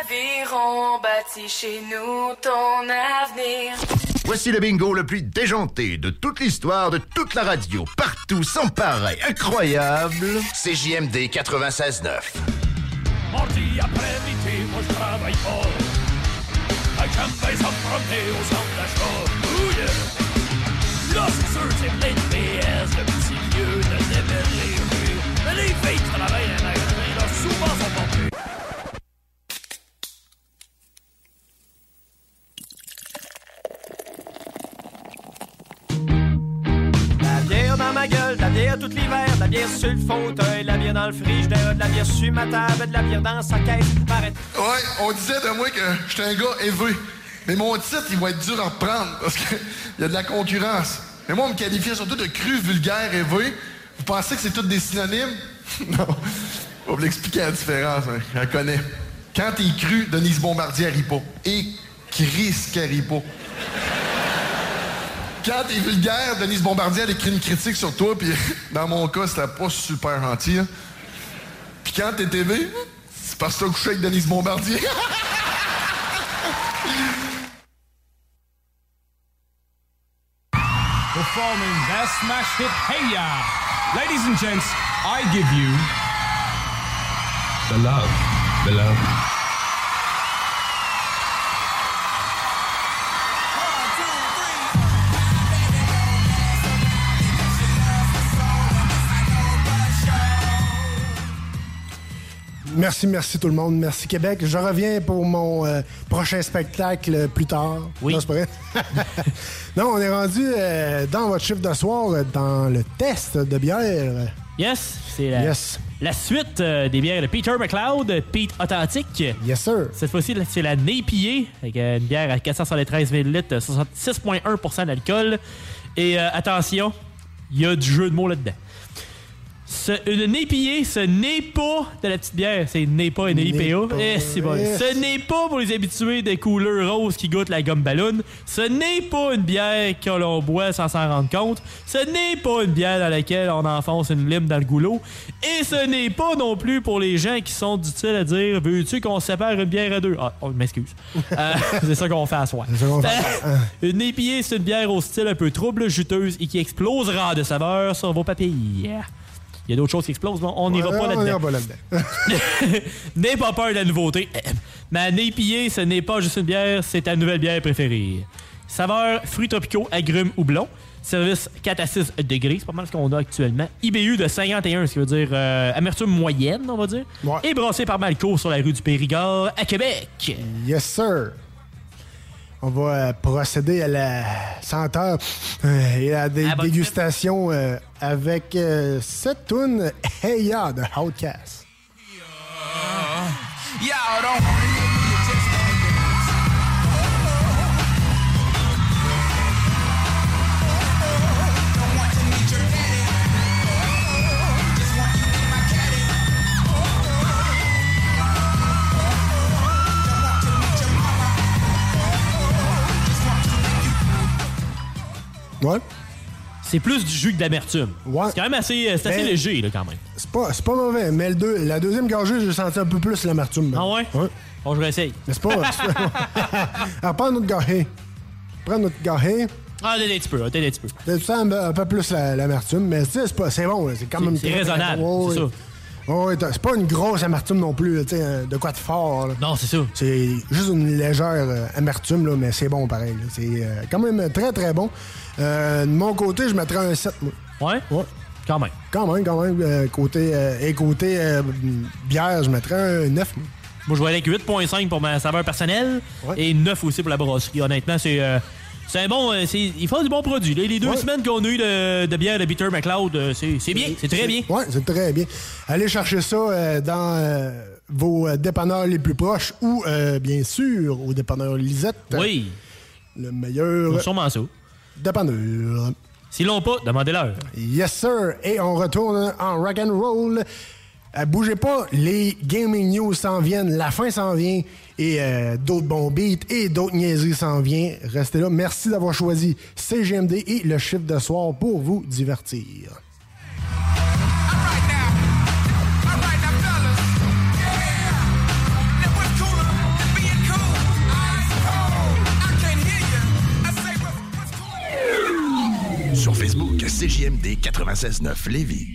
[SPEAKER 25] Aviron bâti chez nous ton avenir.
[SPEAKER 26] Voici le bingo le plus déjanté de toute l'histoire de toute la radio, partout, sans pareil, incroyable. CJMD 96.9.
[SPEAKER 16] Mardi après-midi, moi je travaille j'aime bien ça me promener au centre d'achat. Oh yeah! Là, c'est sûr, c'est plein de PS, le petit lieu de démêler. Mais les filles travaillent à là, souvent sont pas
[SPEAKER 27] dans ma gueule, de la bière tout l'hiver, de la bière sur le fauteuil, de la bière dans le frigidaire, de la bière sur ma table, de la bière dans sa caisse. Arrête.
[SPEAKER 28] Ouais, on disait de moi que j'étais un gars élevé. Mais mon titre, il va être dur à reprendre parce qu'il [laughs] y a de la concurrence. Mais moi, on me qualifiait surtout de cru, vulgaire, élevé. Vous pensez que c'est tous des synonymes? [laughs] non. On va vous l'expliquer la différence, hein. je la connais. Quand t'es cru, Denise Bombardier pas. Et Chris pas. Quand t'es vulgaire, Denise Bombardier, elle écrit une critique sur toi, puis [laughs] dans mon cas, c'était pas super gentil. hein. Puis quand t'es TV, c'est parce que t'as couché avec Denise Bombardier. [laughs]
[SPEAKER 15] Performing their smash hit Hey Ya. Ladies and gents, I give you the love. The love.
[SPEAKER 2] Merci, merci tout le monde. Merci Québec. Je reviens pour mon euh, prochain spectacle plus tard.
[SPEAKER 3] Oui.
[SPEAKER 2] Non, c'est pas vrai. [laughs] non, on est rendu euh, dans votre chiffre de soir, dans le test de bière.
[SPEAKER 3] Yes, c'est la
[SPEAKER 2] Yes.
[SPEAKER 3] La suite euh, des bières de Peter McLeod, Pete Authentique.
[SPEAKER 2] Yes, sir.
[SPEAKER 3] Cette fois-ci, c'est la Napier, avec une bière à 473 ml, euh, 6,1% d'alcool. Et attention, il y a du jeu de mots là-dedans. Ce, une Napier, ce n'est pas de la petite bière, c'est n'est pas une
[SPEAKER 2] pas.
[SPEAKER 3] Eh, c'est bon. Ce n'est pas pour les habitués des couleurs roses qui goûtent la gomme ballon. Ce n'est pas une bière que l'on boit sans s'en rendre compte. Ce n'est pas une bière dans laquelle on enfonce une lime dans le goulot. Et ce n'est pas non plus pour les gens qui sont du style à dire Veux-tu qu'on sépare une bière à deux? Ah, oh, je m'excuse. Euh, [laughs] c'est ça qu'on fait à
[SPEAKER 2] qu'on fait. Ah.
[SPEAKER 3] Une épier, c'est une bière au style un peu trouble, juteuse et qui explosera de saveur sur vos papilles. Il y a d'autres choses qui explosent, mais on n'ira
[SPEAKER 2] Ouais,
[SPEAKER 3] pas
[SPEAKER 2] on
[SPEAKER 3] là-dedans.
[SPEAKER 2] là-dedans. [laughs]
[SPEAKER 3] N'aie pas peur de la nouveauté. [clears throat] Ma Napier, ce n'est pas juste une bière, c'est ta nouvelle bière préférée. Saveur fruits tropicaux, agrumes ou blond. Service 4 à 6 degrés, c'est pas mal ce qu'on a actuellement. IBU de 51, ce qui veut dire euh, amertume moyenne, on va dire. Et brassé par Malco sur la rue du Périgord à Québec.
[SPEAKER 2] Yes, sir. On va euh, procéder à la senteur euh, et à la dé-
[SPEAKER 3] Ah, bonne
[SPEAKER 2] dégustation euh, avec euh, cette tune Hey Ya de Outcast. Ouais.
[SPEAKER 3] C'est plus du jus que d'amertume. C'est quand même assez, euh, c'est assez
[SPEAKER 2] Mais-
[SPEAKER 3] léger, là, quand même.
[SPEAKER 2] C'est pas, c'est pas mauvais, mais le deux- la deuxième gorgée, j'ai senti un peu plus l'amertume.
[SPEAKER 3] Ah ouais?
[SPEAKER 2] Ouais.
[SPEAKER 3] Bon, je vais essayer.
[SPEAKER 2] Mais c'est pas. c'est pas- Alors, [laughs] prends notre gorgée. Prends notre gorgée.
[SPEAKER 3] Ah, t'es un petit peu, t'es un petit peu.
[SPEAKER 2] Tu sens un, un peu plus la- l'amertume, mais tu sais, c'est pas- c'est bon, là, c'est quand même.
[SPEAKER 3] c'est
[SPEAKER 2] très
[SPEAKER 3] raisonnable, c'est
[SPEAKER 2] Ouais, ouais. Ouais, t'as- c'est pas une grosse amertume non plus, tu sais, euh, de quoi de fort. là.
[SPEAKER 3] Non, c'est ça.
[SPEAKER 2] C'est juste une légère euh, amertume, là, mais c'est bon pareil. C'est euh, quand même très très bon. Euh, de mon côté, je mettrais un 7. moi.
[SPEAKER 3] Ouais?
[SPEAKER 2] Ouais.
[SPEAKER 3] Quand même.
[SPEAKER 2] Quand même, quand même. côté, et côté bière, je mettrais un 9. moi.
[SPEAKER 3] Je vais aller avec 8.5 pour ma saveur personnelle et 9 aussi pour la brasserie. Honnêtement, c'est euh, c'est bon. euh, c'est- ils font du bon produit. Les deux
[SPEAKER 2] Ouais.
[SPEAKER 3] semaines qu'on a eu de, de bière de Peter McLeod, euh, c'est bien. C'est très bien.
[SPEAKER 2] Ouais, c'est très bien. Allez chercher ça euh, dans euh, vos dépanneurs les plus proches ou, euh, bien sûr, au dépanneur Lisette.
[SPEAKER 3] Oui.
[SPEAKER 2] Le meilleur.
[SPEAKER 3] Sûrement ça.
[SPEAKER 2] Dépanneur.
[SPEAKER 3] S'ils l'ont pas, demandez-leur.
[SPEAKER 2] Yes, sir. Et on retourne en rock and roll. Bougez pas, les gaming news s'en viennent, la fin s'en vient et euh, d'autres bons beats et d'autres niaiseries s'en viennent. Restez là. Merci d'avoir choisi CGMD et le chiffre de soir pour vous divertir.
[SPEAKER 26] Sur Facebook, CJMD 96.9 Lévis.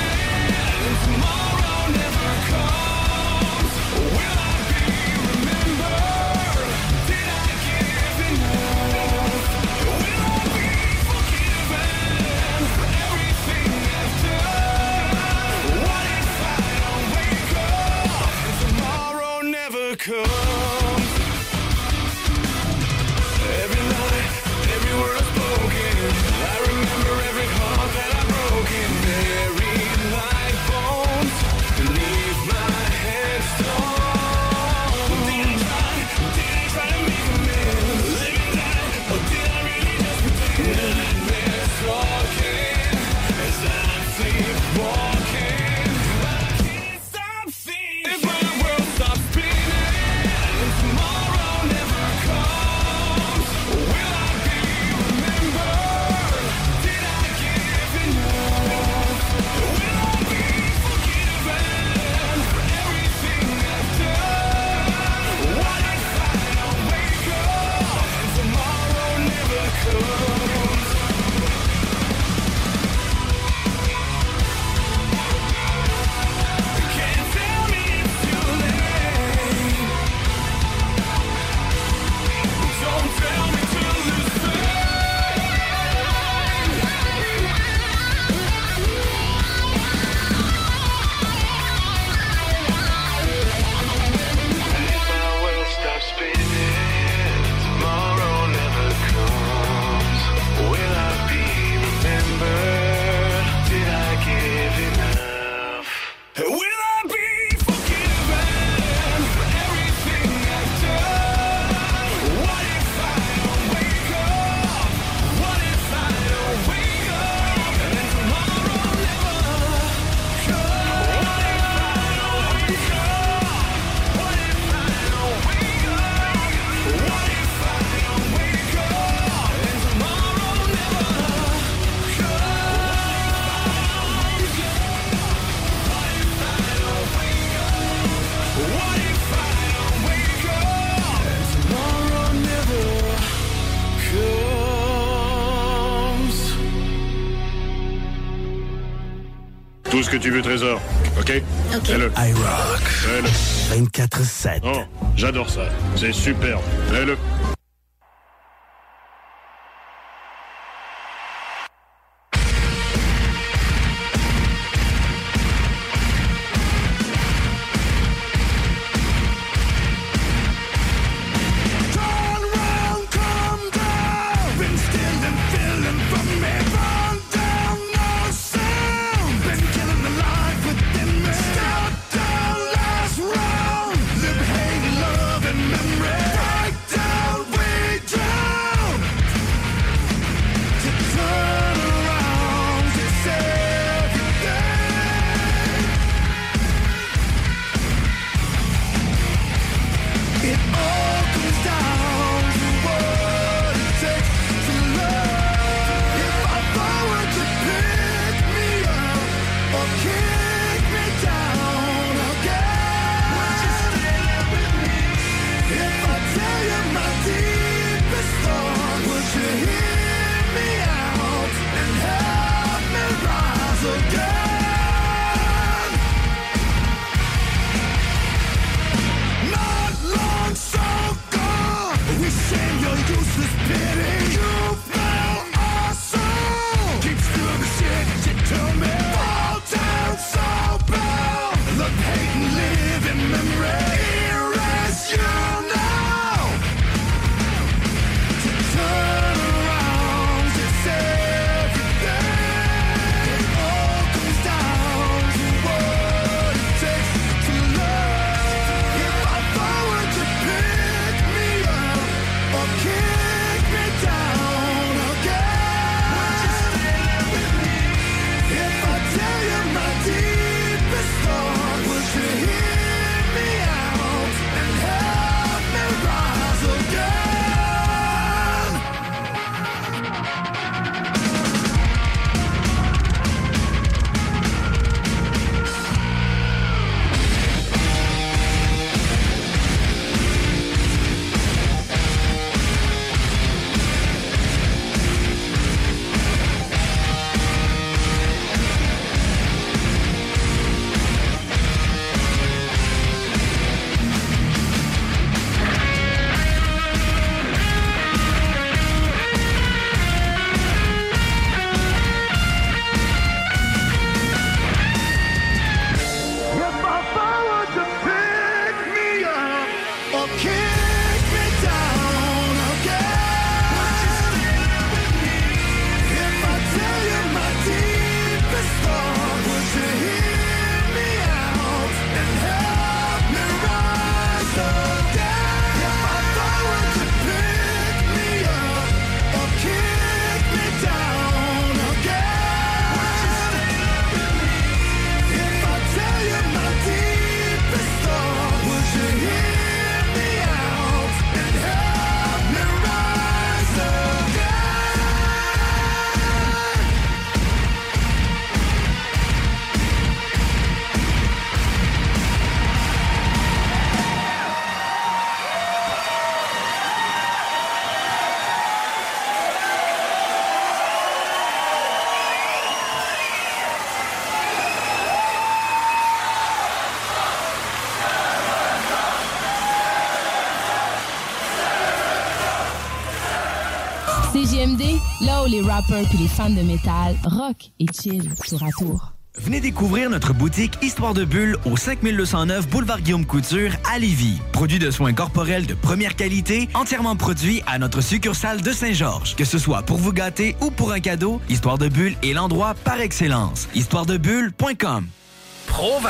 [SPEAKER 26] could. Que tu veux, Trésor. OK?
[SPEAKER 17] OK.
[SPEAKER 26] Fais-le.
[SPEAKER 17] iRock.
[SPEAKER 26] Fais-le.
[SPEAKER 17] 24-7.
[SPEAKER 26] Oh, j'adore ça. C'est superbe. Fais-le.
[SPEAKER 4] Les rappers puis les fans de métal rock et chill tour à tour.
[SPEAKER 9] Venez découvrir notre boutique Histoire de Bulle au 5209 Boulevard Guillaume Couture à Lévis. Produit de soins corporels de première qualité, entièrement produit à notre succursale de Saint-Georges. Que ce soit pour vous gâter ou pour un cadeau, Histoire de Bulle est l'endroit par excellence. Histoiredebulle.com
[SPEAKER 1] Provan.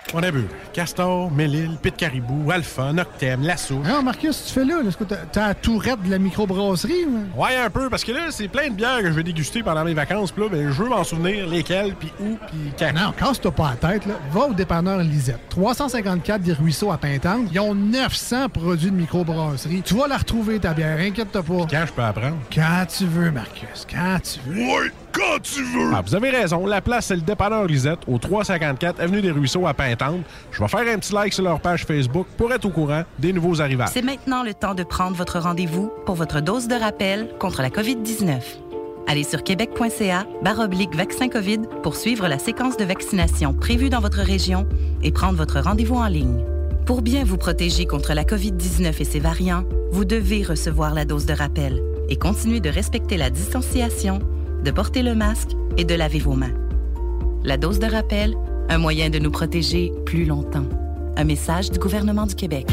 [SPEAKER 13] On a vu Castor, Mélile, Pit Caribou, Alpha, Noctem, Lasso.
[SPEAKER 22] Non, Marcus, tu fais là? Est-ce que t'as- la tourette de la microbrasserie? ou?
[SPEAKER 13] Ouais, un peu, parce que là, c'est plein de bières que je vais déguster pendant mes vacances. Puis là, ben, je veux m'en souvenir lesquelles, puis où, puis quand.
[SPEAKER 22] Non, casse-toi pas la tête. Là. Va au dépanneur Lisette. 354 des Ruisseaux à Pintante. Ils ont 900 produits de microbrasserie. Tu vas la retrouver, ta bière. Inquiète-toi pas.
[SPEAKER 13] Quand je peux apprendre?
[SPEAKER 22] Quand tu veux, Marcus. Quand tu veux.
[SPEAKER 13] Oui, quand tu veux! Ah, vous avez raison. La place, c'est le dépanneur Lisette, au 354 Avenue des Ruisseaux à Pintante. Je vais faire un petit like sur leur page Facebook pour être au courant des nouveaux arrivages.
[SPEAKER 23] C'est maintenant le temps de prendre votre rendez-vous pour votre dose de rappel contre la COVID-19. Allez sur québec.ca baroblique vaccin COVID pour suivre la séquence de vaccination prévue dans votre région et prendre votre rendez-vous en ligne. Pour bien vous protéger contre la COVID-19 et ses variants, vous devez recevoir la dose de rappel et continuer de respecter la distanciation, de porter le masque et de laver vos mains. La dose de rappel, un moyen de nous protéger plus longtemps. Un message du gouvernement du Québec.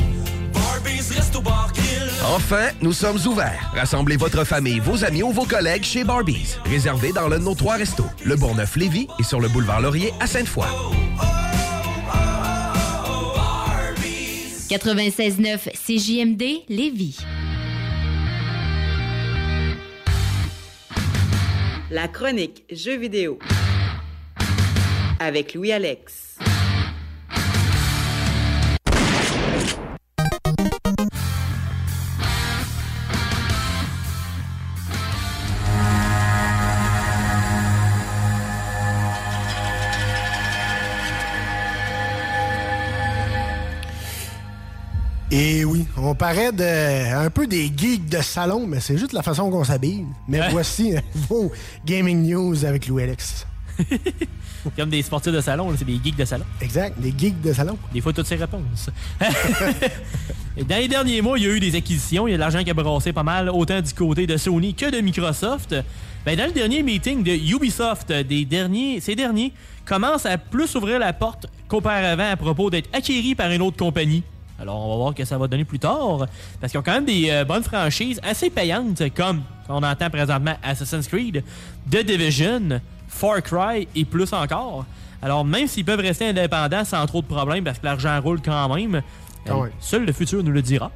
[SPEAKER 1] Enfin, nous sommes ouverts. Rassemblez votre famille, vos amis ou vos collègues chez Barbies. Réservé dans l'un de nos trois restos, le Bourgneuf-Lévis et sur le boulevard Laurier à Sainte-Foy.
[SPEAKER 29] 96.9 CJMD Lévis.
[SPEAKER 30] La chronique Jeux vidéo avec Louis-Alex.
[SPEAKER 2] Et paraît de, un peu des geeks de salon, mais c'est juste la façon qu'on s'habille. Mais
[SPEAKER 3] Ouais.
[SPEAKER 2] voici vos [laughs] gaming news avec Louis Alex. [laughs]
[SPEAKER 3] Comme des sportifs de salon, c'est des geeks de salon.
[SPEAKER 2] Exact, des geeks de salon.
[SPEAKER 3] Des fois, toutes ces réponses. [laughs] Dans les derniers mois, il y a eu des acquisitions, il y a de l'argent qui a brassé pas mal, autant du côté de Sony que de Microsoft. Ben, dans le dernier meeting de Ubisoft, des derniers, ces derniers commencent à plus ouvrir la porte qu'auparavant à propos d'être acquéris par une autre compagnie. Alors, on va voir que ça va donner plus tard, parce qu'ils ont quand même des euh, bonnes franchises assez payantes, comme on entend présentement Assassin's Creed, The Division, Far Cry et plus encore. Alors, même s'ils peuvent rester indépendants sans trop de problèmes, parce que l'argent roule quand même,
[SPEAKER 2] Ah ouais.
[SPEAKER 3] Seul le futur nous le dira.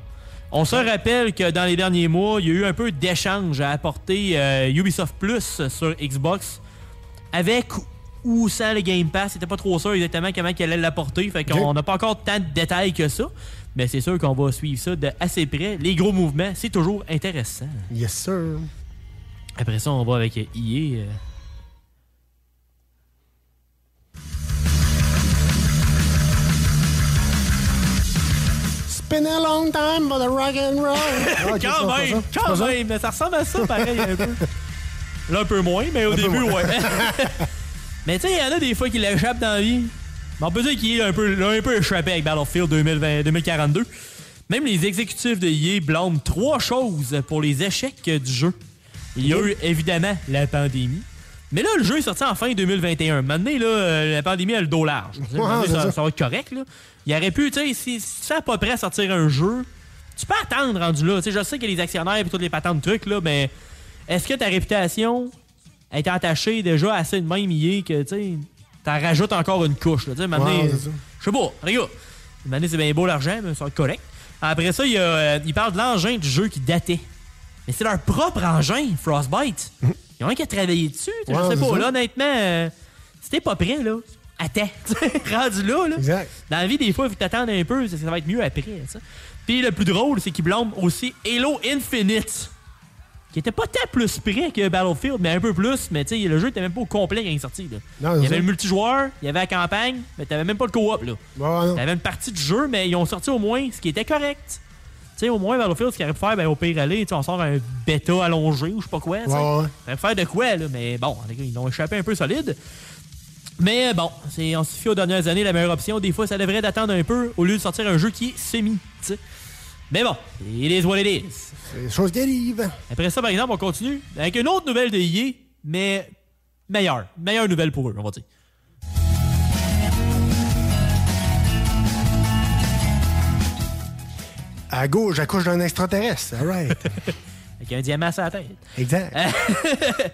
[SPEAKER 3] On se rappelle que dans les derniers mois, il y a eu un peu d'échange à apporter euh, Ubisoft Plus sur Xbox avec ou sans le Game Pass. C'était pas trop sûr exactement comment il allait l'apporter. Fait qu'on
[SPEAKER 2] Ok.
[SPEAKER 3] n'a pas encore tant de détails que ça. Mais c'est sûr qu'on va suivre ça de assez près. Les gros mouvements, c'est toujours intéressant.
[SPEAKER 2] Yes, sir.
[SPEAKER 3] Après ça, on va avec EA. euh,
[SPEAKER 2] been a long time for the rock and roll. [laughs] Ah,
[SPEAKER 3] quand même,
[SPEAKER 2] ça. C'est
[SPEAKER 3] quand même, mais ça ressemble à ça pareil un peu. Là, un peu moins, mais au début,
[SPEAKER 2] moins.
[SPEAKER 3] ouais. [laughs] mais tu sais, il y en a des fois qui l'échappent dans la vie. Mais on peut dire qu'il est un peu, un peu échappé avec Battlefield 2020 2042. Même les exécutifs de EA blâment trois choses pour les échecs du jeu. Il y a eu évidemment la pandémie. Mais là, le jeu est sorti en fin 2021. Maintenant, là, la pandémie a le dos large. Ça,
[SPEAKER 2] ça.
[SPEAKER 3] va être correct. Là. Il aurait pu, tu sais, si, si tu fais pas prêt à sortir un jeu, tu peux attendre rendu là. Tu sais, je sais qu'il y a les actionnaires et toutes les patentes de trucs, là, mais est-ce que ta réputation est entachée déjà assez de même hier que, tu sais, t'en rajoutes encore une couche, tu sais,
[SPEAKER 2] c'est
[SPEAKER 3] je sais pas, regarde, maintenant, c'est bien beau l'argent, mais être correct. Après ça, il, a, euh, il parle de l'engin du jeu qui datait. Mais c'est leur propre engin, Frostbite. Ils ont rien qu'à travailler dessus.
[SPEAKER 2] Ouais,
[SPEAKER 3] je sais
[SPEAKER 2] c'est
[SPEAKER 3] pas.
[SPEAKER 2] ça.
[SPEAKER 3] Là, honnêtement, euh, si t'es pas prêt, là, attends. [laughs] Rendu là, là.
[SPEAKER 2] Exact.
[SPEAKER 3] Dans la vie, des fois, il faut t'attendre un peu, ça, ça va être mieux après. Puis le plus drôle, c'est qu'ils blâment aussi Halo Infinite, qui était pas tant plus près que Battlefield, mais un peu plus. Mais tu sais, le jeu était même pas au complet quand il est sorti. Là.
[SPEAKER 2] Non,
[SPEAKER 3] il y avait
[SPEAKER 2] ça.
[SPEAKER 3] le multijoueur, il y avait la campagne, mais t'avais même pas le co-op. là.
[SPEAKER 2] Non.
[SPEAKER 3] T'avais une partie du jeu, mais ils ont sorti au moins ce qui était correct. Tu sais, au moins Battlefield, ce qu'ils auraient pu faire, ben, au pire aller, on sort un bêta allongé ou je sais pas quoi. sais.
[SPEAKER 2] Ouais,
[SPEAKER 3] faire de quoi, là, mais bon, les gars, ils l'ont échappé un peu solide. Mais bon, c'est, on se fie aux dernières années, la meilleure option, des fois, ça devrait d'attendre un peu au lieu de sortir un jeu qui est semi. tu sais. Mais bon, it is what it is.
[SPEAKER 2] C'est des choses qui arrivent.
[SPEAKER 3] Après ça, par exemple, on continue avec une autre nouvelle de EA, mais meilleure. Meilleure nouvelle pour eux, on va dire.
[SPEAKER 2] À gauche, accouche d'un extraterrestre. All right. [laughs]
[SPEAKER 3] Avec un diamant sur la tête.
[SPEAKER 2] exact. [laughs]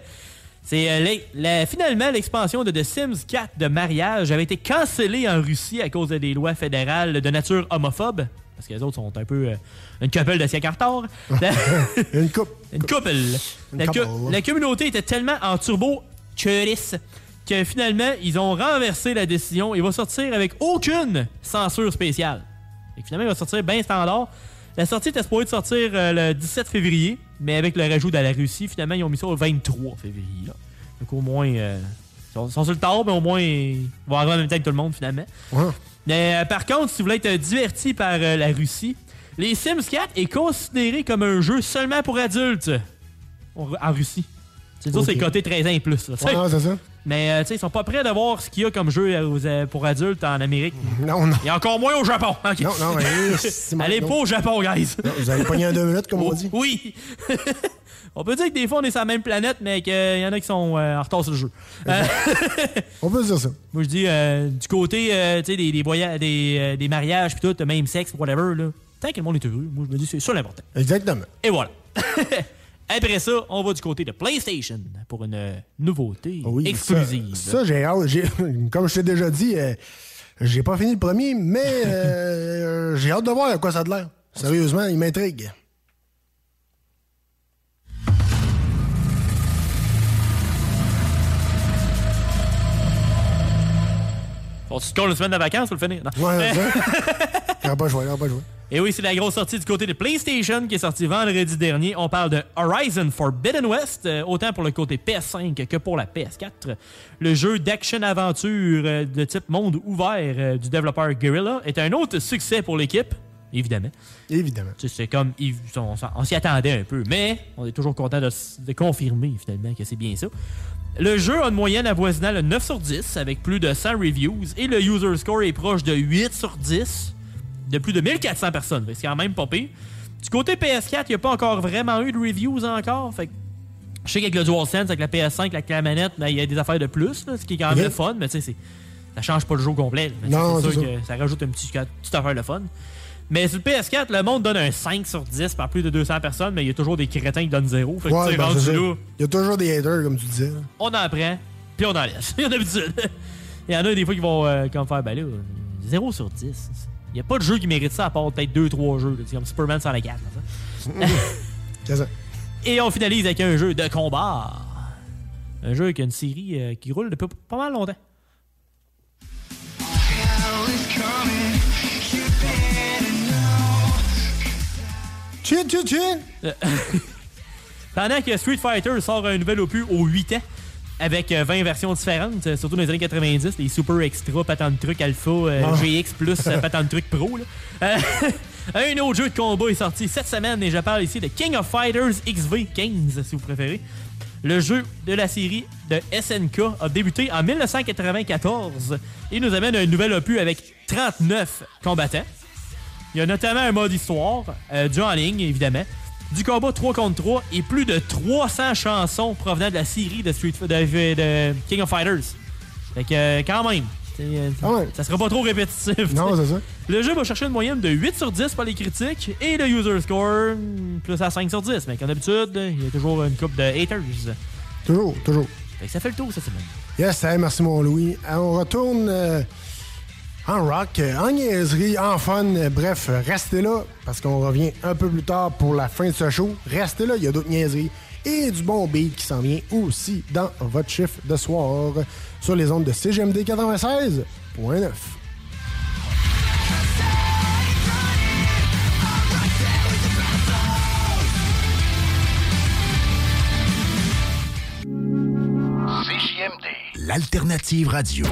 [SPEAKER 3] C'est euh, les- la- finalement l'expansion de The Sims 4 de mariage avait été cancellée en Russie à cause des lois fédérales de nature homophobe. Parce que les autres sont un peu euh, une couple de siècle en retard. [laughs]
[SPEAKER 2] une couple.
[SPEAKER 3] Une couple.
[SPEAKER 2] Une
[SPEAKER 3] La,
[SPEAKER 2] couple.
[SPEAKER 3] co- la communauté était tellement en turbo churris que finalement, ils ont renversé la décision. Il va sortir avec aucune censure spéciale. Et finalement, il va sortir bien standard. La sortie était supposée de sortir euh, le 17 février, mais avec le rajout de la Russie, finalement, ils ont mis ça au 23 février. là. Donc au moins, euh, ils sont, ils sont sur le tard, mais au moins, ils vont arriver en même temps que tout le monde, finalement. Mais euh, par contre, si vous voulez être diverti par euh, la Russie, les Sims 4 est considéré comme un jeu seulement pour adultes en Russie. C'est dire
[SPEAKER 2] Ok.
[SPEAKER 3] c'est coté 13 ans et plus. là.
[SPEAKER 2] Ouais, c'est ça.
[SPEAKER 3] Mais euh, tu sais, ils sont pas prêts de voir ce qu'il y a comme jeu euh, euh, pour adultes en Amérique.
[SPEAKER 2] Non, non.
[SPEAKER 3] Et encore moins au Japon.
[SPEAKER 2] Non, non, mais [laughs]
[SPEAKER 3] Allez
[SPEAKER 2] non.
[SPEAKER 3] pas au Japon, guys.
[SPEAKER 2] Vous avez pogné en deux minutes, comme on dit.
[SPEAKER 3] Oui. [laughs] on peut dire que des fois, on est sur la même planète, mais qu'il y en a qui sont euh, en retard sur le jeu. Euh,
[SPEAKER 2] On peut dire ça. [laughs]
[SPEAKER 3] moi, je dis, euh, du côté euh, tu sais, des, des, voya- des, des mariages, puis tout, de même sexe, whatever, là, tant que le monde est heureux, moi, je me dis, c'est ça l'important.
[SPEAKER 2] Exactement.
[SPEAKER 3] Et voilà. [laughs] Après ça, on va du côté de PlayStation pour une nouveauté
[SPEAKER 2] Oui,
[SPEAKER 3] exclusive.
[SPEAKER 2] Ça, ça, j'ai hâte. [laughs] Comme je t'ai déjà dit, j'ai pas fini le premier, mais euh, j'ai hâte de voir à quoi ça a de l'air. Sérieusement, il m'intrigue.
[SPEAKER 3] On se une semaine de vacances pour le finir. Non.
[SPEAKER 2] Ouais, n'aura pas joué, pas joué.
[SPEAKER 3] Et oui, c'est la grosse sortie du côté de PlayStation qui est sortie vendredi dernier. On parle de Horizon Forbidden West, euh, autant pour le côté PS5 que pour la PS4. Le jeu d'action-aventure euh, de type monde ouvert euh, du développeur Guerrilla est un autre succès pour l'équipe, évidemment.
[SPEAKER 2] Évidemment.
[SPEAKER 3] C'est comme, on, s'y attendait un peu, mais on est toujours content de, de confirmer finalement que c'est bien ça. Le jeu a une moyenne avoisinant le 9 sur 10 avec plus de 100 reviews et le user score est proche de 8 sur 10 de plus de 1400 personnes. C'est quand même pas pire. Du côté PS4, il n'y a pas encore vraiment eu de reviews encore. Fait que je sais qu'avec le DualSense, avec la PS5, avec la manette, ben, il y a des affaires de plus, là, ce qui est quand même le fun, mais tu sais, ça change pas le jeu au complet. Mais
[SPEAKER 2] Non,
[SPEAKER 3] c'est sûr
[SPEAKER 2] ça.
[SPEAKER 3] que ça rajoute un petit, une petite affaire de fun. Mais sur le PS4, le monde donne un 5 sur 10 par plus de 200 personnes, mais il y a toujours des crétins qui donnent 0. Fait que
[SPEAKER 2] Ouais, ben,
[SPEAKER 3] rendu là,
[SPEAKER 2] Il y a toujours des haters, comme tu disais.
[SPEAKER 3] on en prend, puis on en laisse. [laughs] Il y en a d'habitude. Il y en a des fois qui vont euh, comme faire, ben là, 0 sur 10. Il n'y a pas de jeu qui mérite ça à part peut-être 2-3 jeux. C'est comme Superman sans la carte. là, ça.
[SPEAKER 2] C'est ça. [laughs]
[SPEAKER 3] Et on finalise avec un jeu de combat. Un jeu avec une série euh, qui roule depuis pas mal longtemps.
[SPEAKER 2] Chin!
[SPEAKER 3] Euh, [laughs] Pendant que Street Fighter sort un nouvel opus aux 8 ans, avec euh, 20 versions différentes, euh, surtout dans les années 90, les Super Extra, patente truc Alpha, euh,
[SPEAKER 2] Ah.
[SPEAKER 3] GX plus euh, [laughs] patente truc Pro. là. Euh, [laughs] un autre jeu de combat est sorti cette semaine et je parle ici de King of Fighters XV15, si vous préférez. Le jeu de la série de SNK a débuté en 1994 et nous amène un nouvel opus avec 39 combattants. Il y a notamment un mode histoire, euh, du en ligne évidemment, du combat 3 contre 3 et plus de 300 chansons provenant de la série de, Street, de, de King of Fighters. Fait que euh, quand même, euh, ça sera pas trop répétitif.
[SPEAKER 2] Ah Non, c'est ça. [laughs]
[SPEAKER 3] Le jeu va chercher une moyenne de 8 sur 10 par les critiques et le user score hmm, plus à 5 sur 10. Mais comme d'habitude, il y a toujours une coupe de haters.
[SPEAKER 2] Toujours, toujours.
[SPEAKER 3] Fait que ça fait le tour cette semaine.
[SPEAKER 2] Yes, hey, merci mon Louis. On retourne euh, en rock, euh, en niaiserie, en fun. Bref, restez là parce qu'on revient un peu plus tard pour la fin de ce show. Restez là, il y a d'autres niaiseries et du bon beat qui s'en vient aussi dans votre chiffre de soir sur les ondes de CGMD 96.9.
[SPEAKER 25] CGMD, L'alternative radio.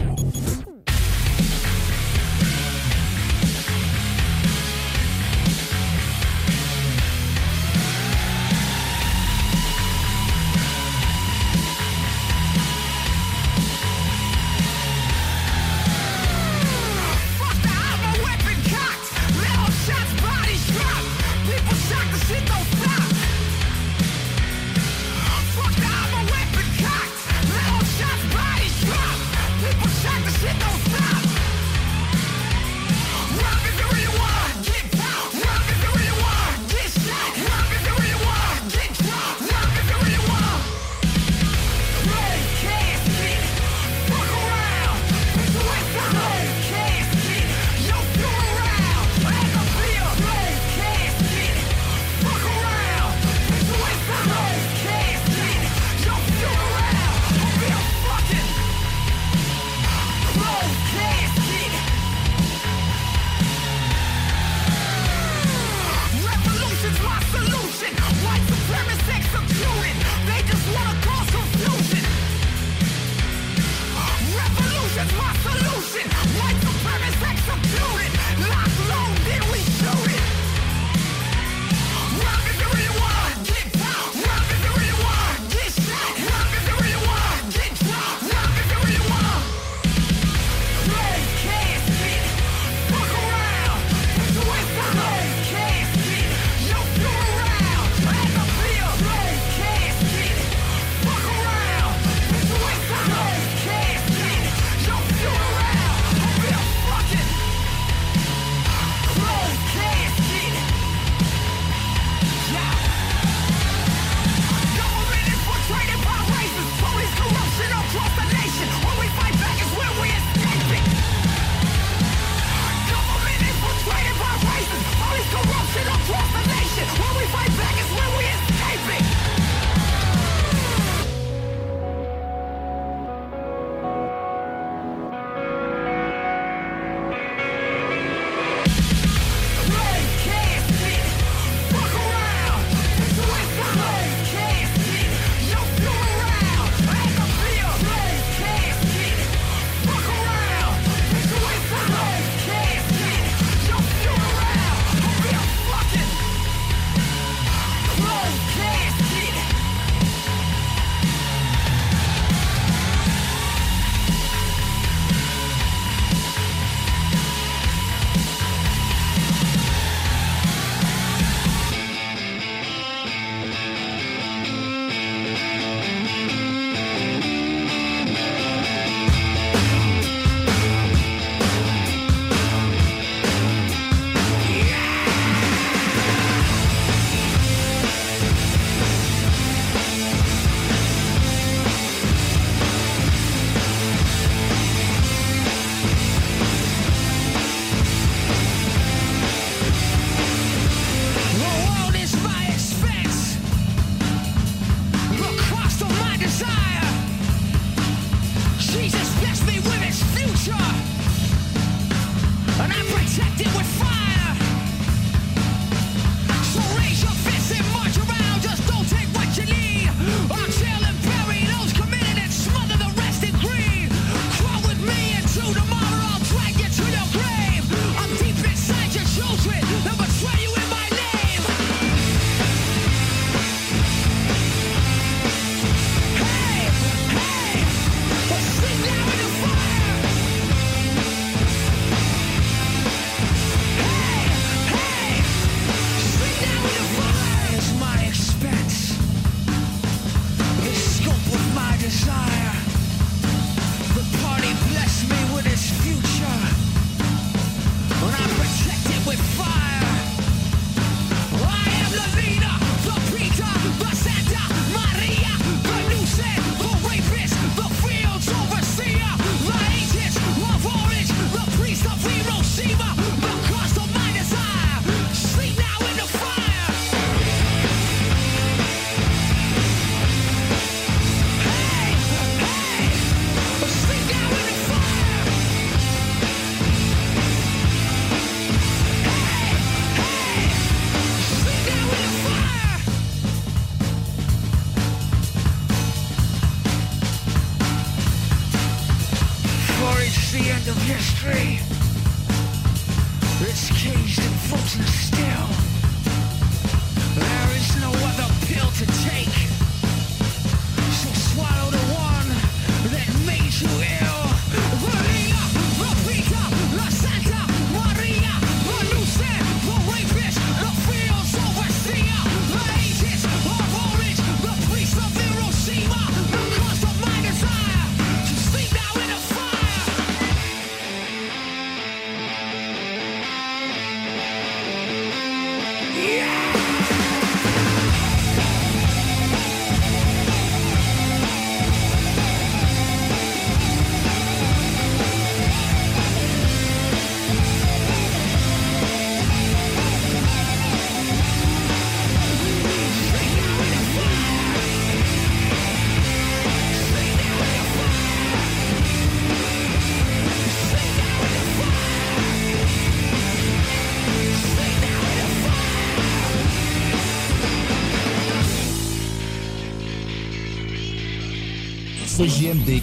[SPEAKER 19] CJMD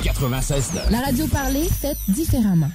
[SPEAKER 26] La radio parlée, faite différemment.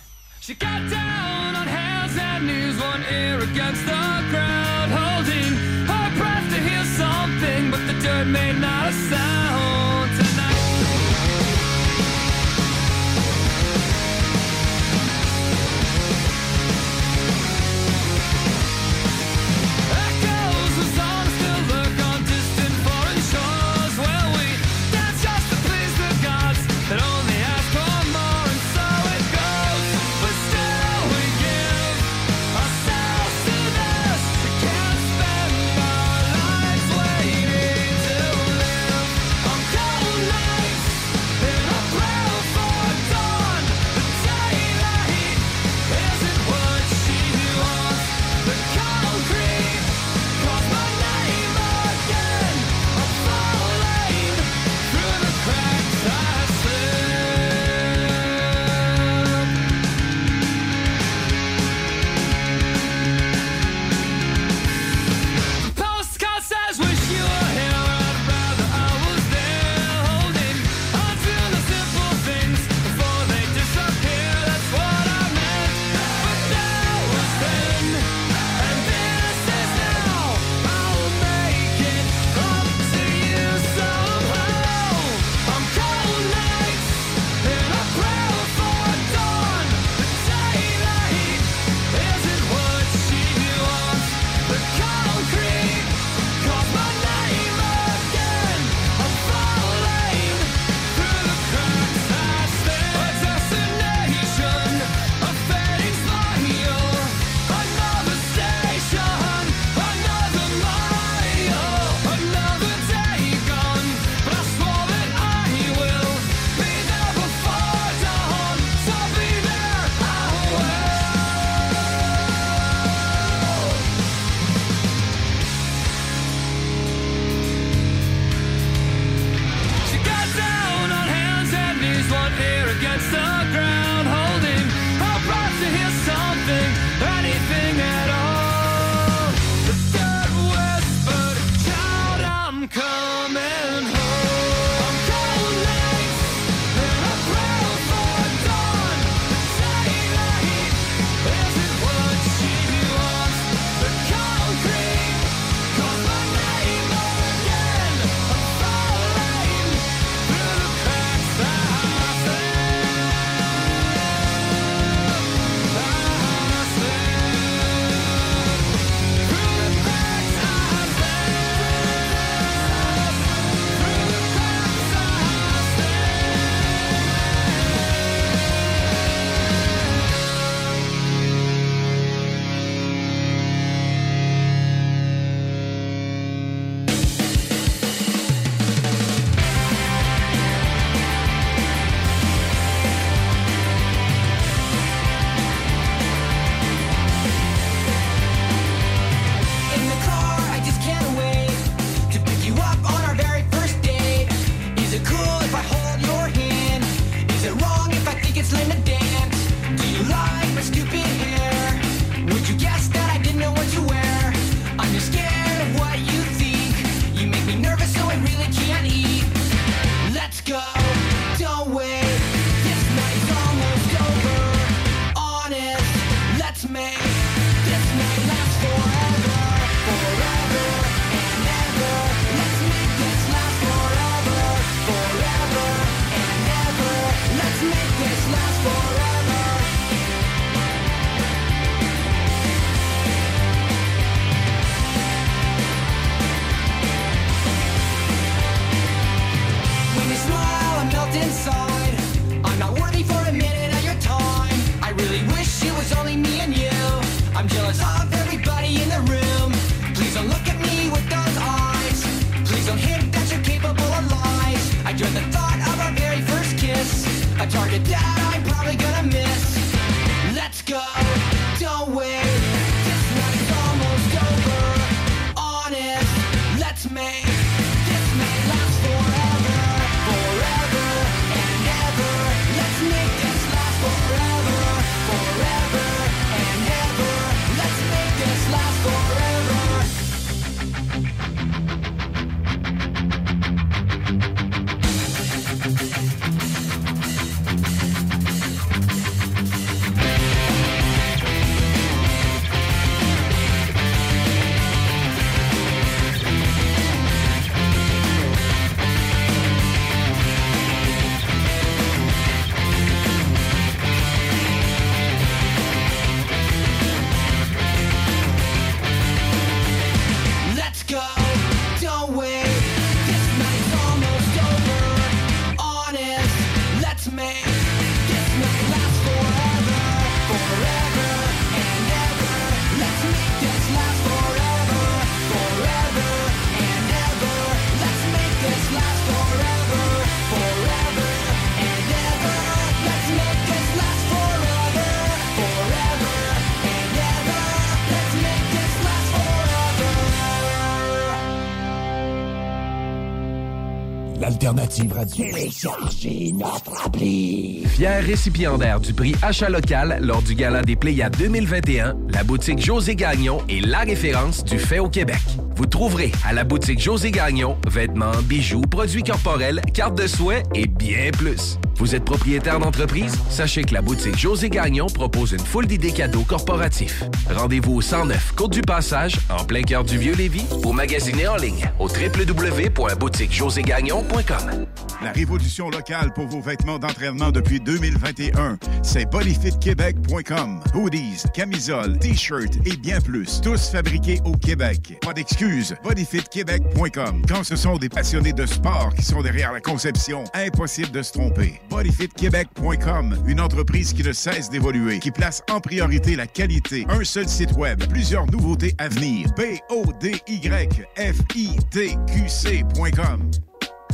[SPEAKER 1] Fier récipiendaire du prix Achat local lors du Gala des Pléiades 2021, la boutique José Gagnon est la référence du fait au Québec. Vous trouverez à la boutique José Gagnon vêtements, bijoux, produits corporels, cartes de souhait et bien plus. Vous êtes propriétaire d'entreprise? Sachez que la boutique José Gagnon propose une foule d'idées cadeaux corporatifs. Rendez-vous au 109 Côte du Passage, en plein cœur du Vieux-Lévis, ou magasinez en ligne au www.boutiquejoségagnon.com.
[SPEAKER 31] La révolution locale pour vos vêtements d'entraînement depuis 2021, c'est bodyfitquebec.com. Hoodies, camisoles, t-shirts et bien plus, tous fabriqués au Québec. Pas d'excuses, bodyfitquebec.com. Quand ce sont des passionnés de sport qui sont derrière la conception, impossible de se tromper. bodyfitquebec.com, une entreprise qui ne cesse d'évoluer, qui place en priorité la qualité. Un seul site web, plusieurs nouveautés à venir. B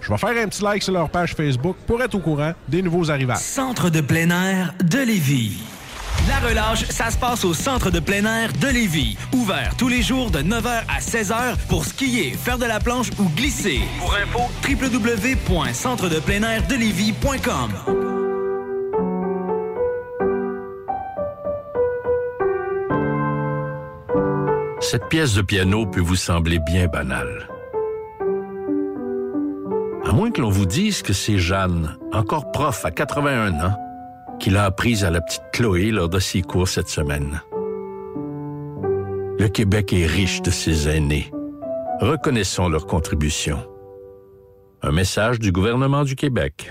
[SPEAKER 13] Je vais faire un petit like sur leur page Facebook pour être au courant des nouveaux arrivages.
[SPEAKER 9] Centre de plein air de Lévis. La relâche, ça se passe au centre de plein air de Lévis. Ouvert tous les jours de 9h à 16h pour skier, faire de la planche ou glisser. Pour info, www.centredepleinairdelévis.com.
[SPEAKER 32] Cette pièce de piano peut vous sembler bien banale. À moins que l'on vous dise que c'est Jeanne, encore prof à 81 ans, qui l'a apprise à la petite Chloé lors de ses cours cette semaine. Le Québec est riche de ses aînés. Reconnaissons leur contribution. Un message du gouvernement du Québec.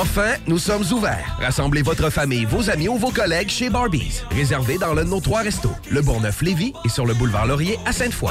[SPEAKER 1] Enfin, nous sommes ouverts. Rassemblez votre famille, vos amis ou vos collègues chez Barbies. Réservé dans l'un de nos trois restos, le Bourgneuf-Lévis et sur le boulevard Laurier à Sainte-Foy.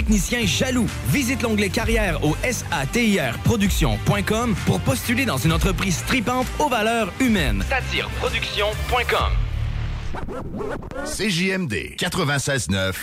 [SPEAKER 9] technicien jaloux. Visite l'onglet carrière au satirproduction.com pour postuler dans une entreprise tripante aux valeurs humaines. Satireproduction.com
[SPEAKER 26] CJMD 96.9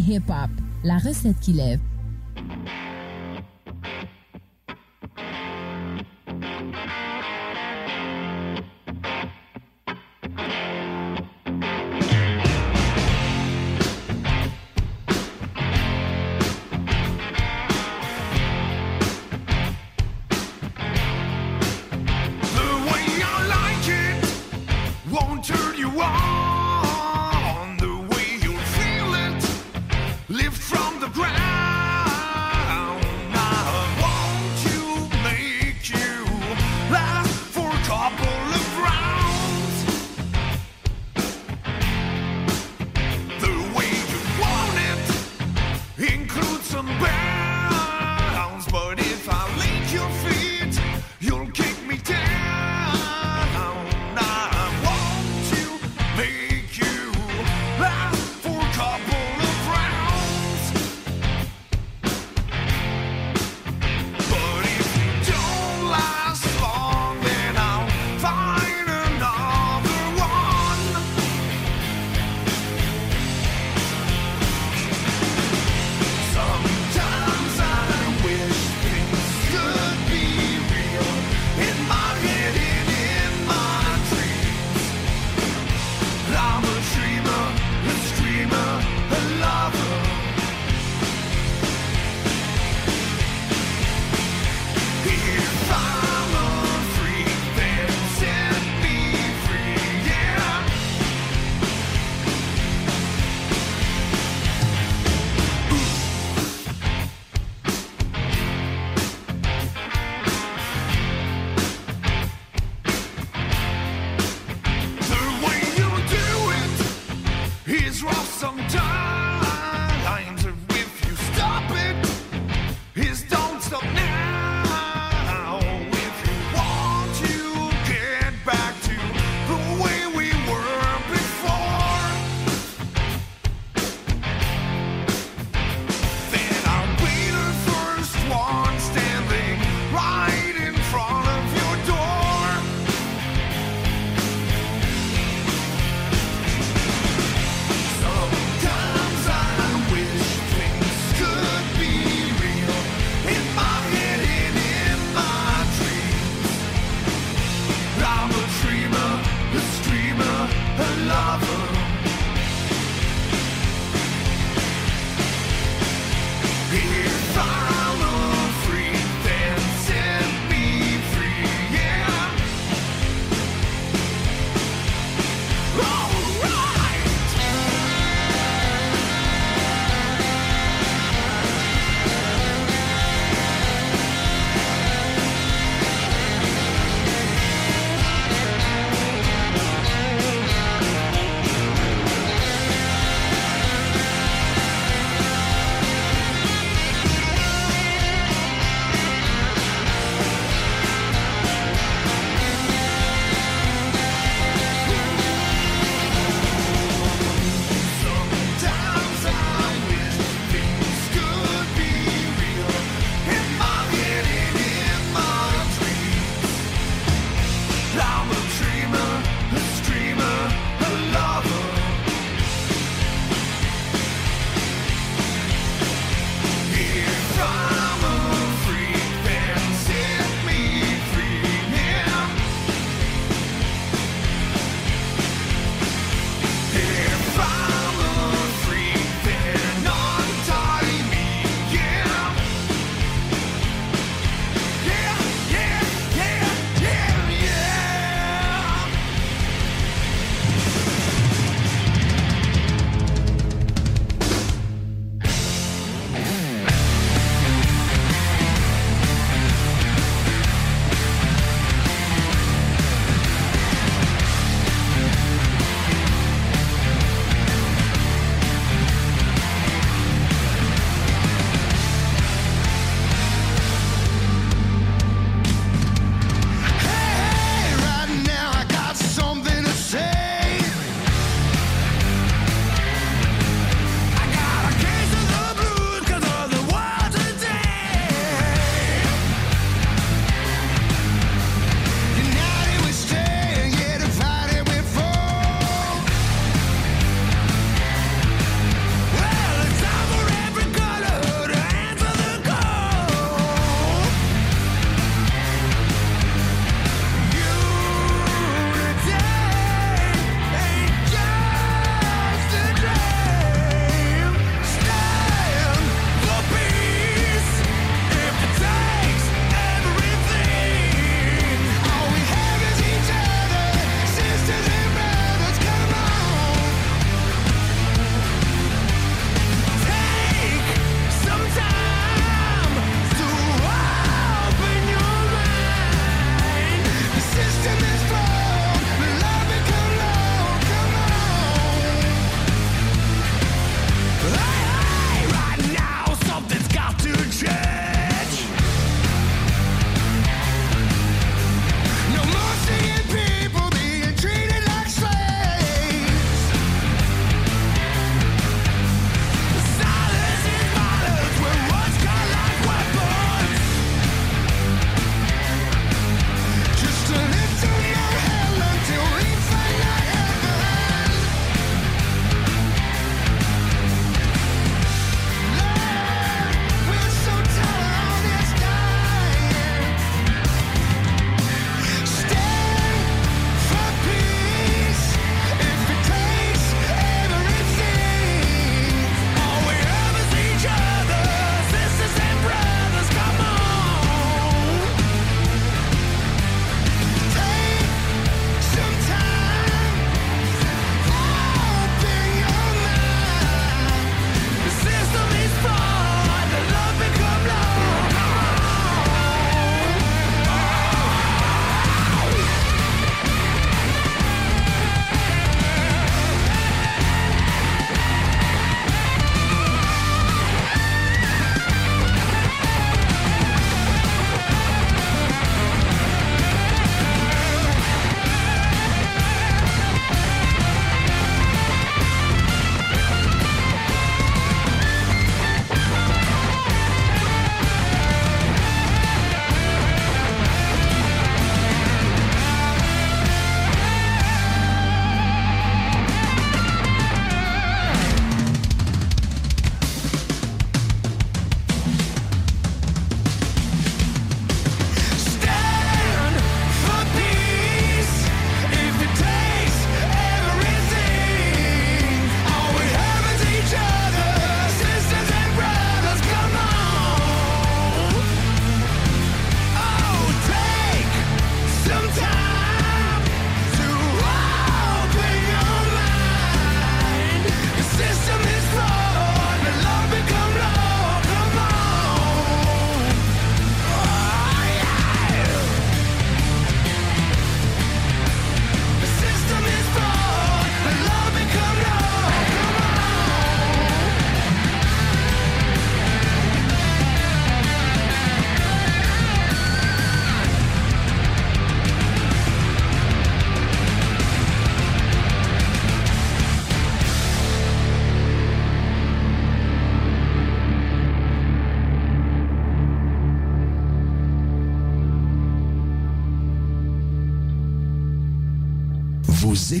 [SPEAKER 6] hip-hop. La recette qui lève.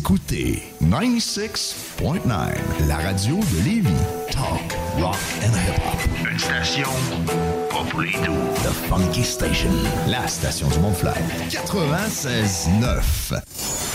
[SPEAKER 33] Écoutez 96.9, la radio de Lévis. Talk, rock and hip-hop. Une station pas pour les. The Funky Station, la station du Mont-Fly. 96.9.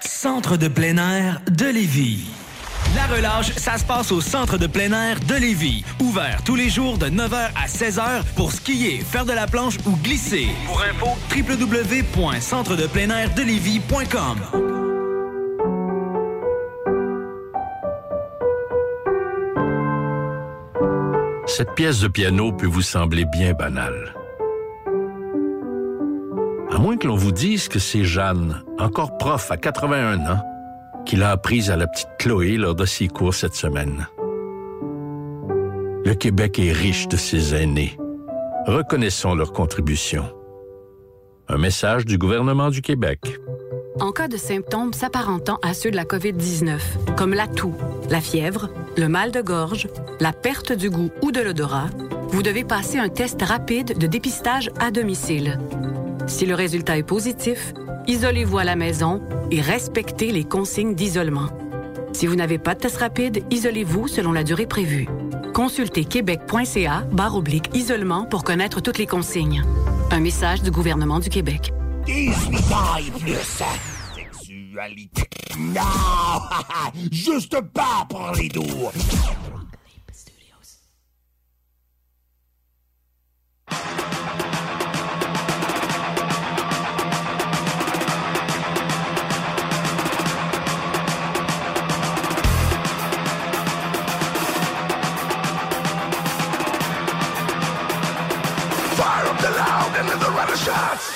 [SPEAKER 9] Centre de plein air de Lévis. La relâche, ça se passe au Centre de plein air de Lévis. Ouvert tous les jours de 9h à 16h pour skier, faire de la planche ou glisser. Pour info, www.centredepleinairdelévis.com.
[SPEAKER 32] Cette pièce de piano peut vous sembler bien banale. À moins que l'on vous dise que c'est Jeanne, encore prof à 81 ans, qui l'a apprise à la petite Chloé lors de ses cours cette semaine. Le Québec est riche de ses aînés. Reconnaissons leur contribution. Un message du gouvernement du Québec.
[SPEAKER 34] En cas de symptômes s'apparentant à ceux de la COVID-19, comme la toux, la fièvre, le mal de gorge, la perte du goût ou de l'odorat, vous devez passer un test rapide de dépistage à domicile. Si le résultat est positif, isolez-vous à la maison et respectez les consignes d'isolement. Si vous n'avez pas de test rapide, isolez-vous selon la durée prévue. Consultez québec.ca barre oblique isolement pour connaître toutes les consignes. Un message du gouvernement du Québec.
[SPEAKER 35] 18 ans et plus. Sexualité. Non! [laughs] Juste pas pour les doux.
[SPEAKER 33] Shots.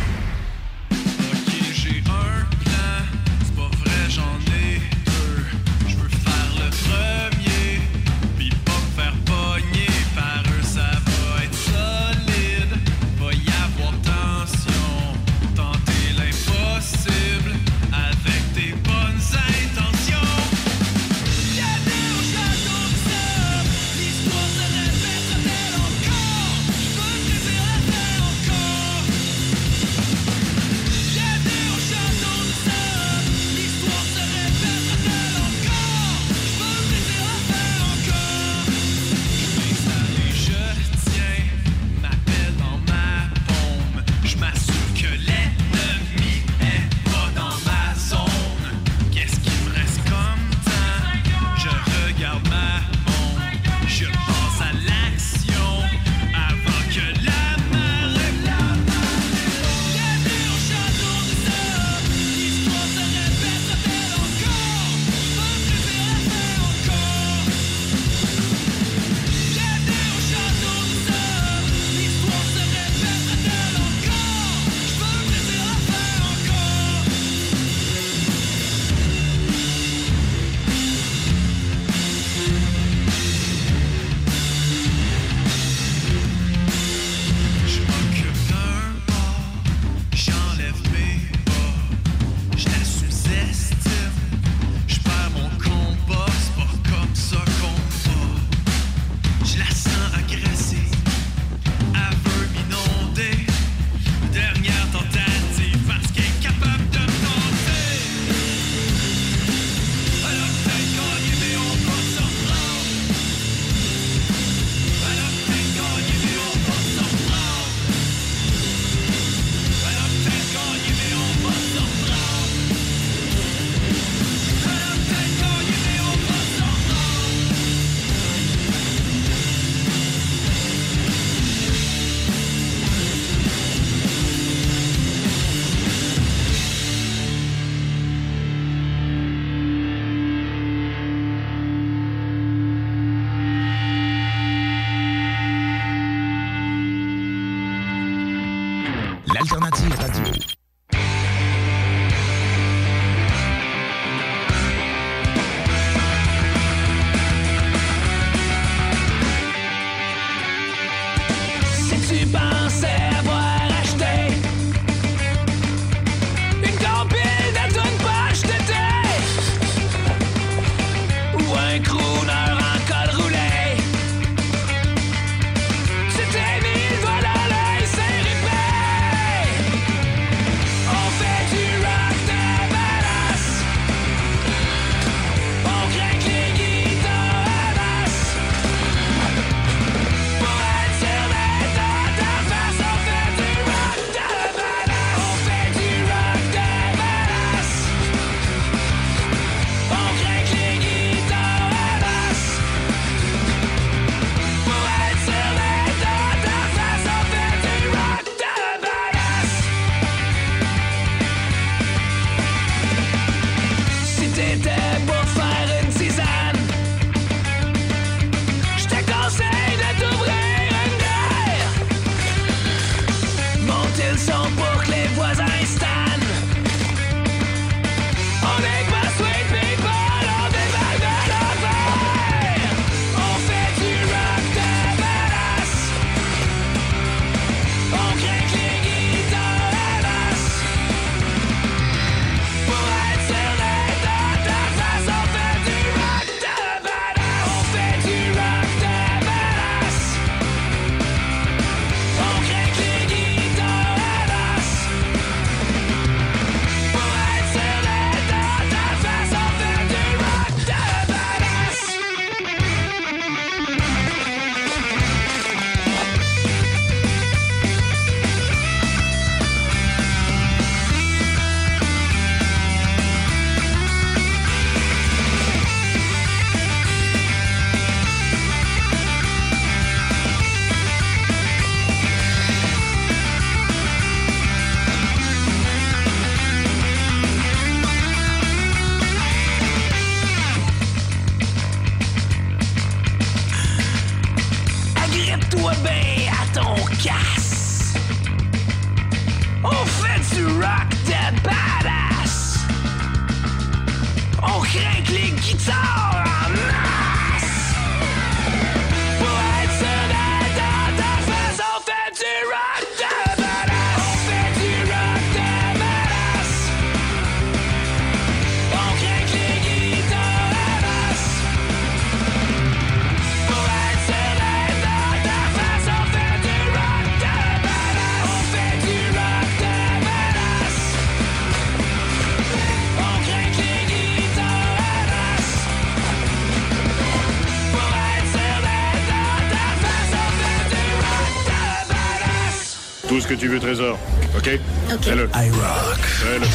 [SPEAKER 16] Veux,
[SPEAKER 36] Trésor. OK?
[SPEAKER 16] OK.
[SPEAKER 36] Fais-le.
[SPEAKER 37] iRock.
[SPEAKER 36] Fais-le.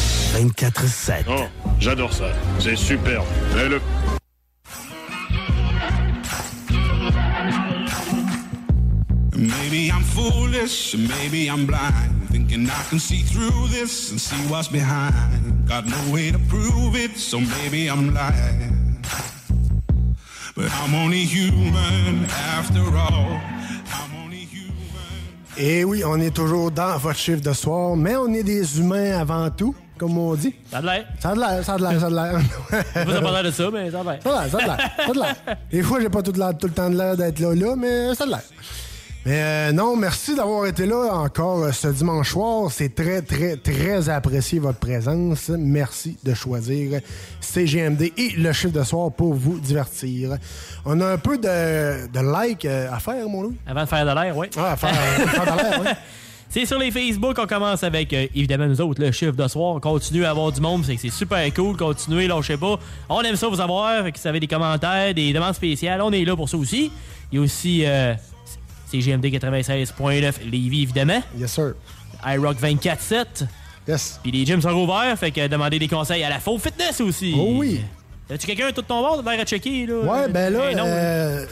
[SPEAKER 37] 24-7.
[SPEAKER 36] Oh, j'adore ça. C'est super. Fais-le.
[SPEAKER 38] Maybe I'm foolish, maybe I'm blind. Thinking I can see through this and see what's behind. Got no way to prove it, so maybe I'm lying. But I'm only human after all.
[SPEAKER 2] Et oui, on est toujours dans votre chiffre de soir, mais on est des humains avant tout, comme on dit.
[SPEAKER 3] Ça a de l'air.
[SPEAKER 2] Ça a de l'air, ça a de l'air, ça a de l'air.
[SPEAKER 3] Vous avez pas l'air de ça, mais ça a de l'air.
[SPEAKER 2] Ça a de l'air, ça a de l'air. Des fois, j'ai pas tout, tout le temps de l'air d'être là, là, mais ça a de l'air. Mais euh, non, merci d'avoir été là encore euh, ce dimanche soir. C'est très, très, très apprécié votre présence. Merci de choisir CGMD et le chiffre de soir pour vous divertir. On a un peu de, de like euh, à faire, mon Louis.
[SPEAKER 3] Avant de faire de l'air, oui.
[SPEAKER 2] Ah, à faire, à faire de l'air, oui. [laughs]
[SPEAKER 3] C'est sur les Facebook, on commence avec, euh, évidemment, nous autres, le chiffre de soir. On continue à avoir du monde, c'est que c'est super cool. Continuez, lâchez pas. On aime ça vous avoir. Fait que si vous avez des commentaires, des demandes spéciales, on est là pour ça aussi. Il y a aussi euh, CGMD 96.9 Lévis, évidemment.
[SPEAKER 2] Yes, sir.
[SPEAKER 3] iRock 24.7.
[SPEAKER 2] Yes.
[SPEAKER 3] Puis les gyms sont ouverts, fait que demandez des conseils à la faux fitness aussi.
[SPEAKER 2] Oh oui.
[SPEAKER 3] As-tu quelqu'un tout ton bord? L'air à checker, là?
[SPEAKER 2] Ouais, ben là,
[SPEAKER 3] Eh non.
[SPEAKER 2] euh,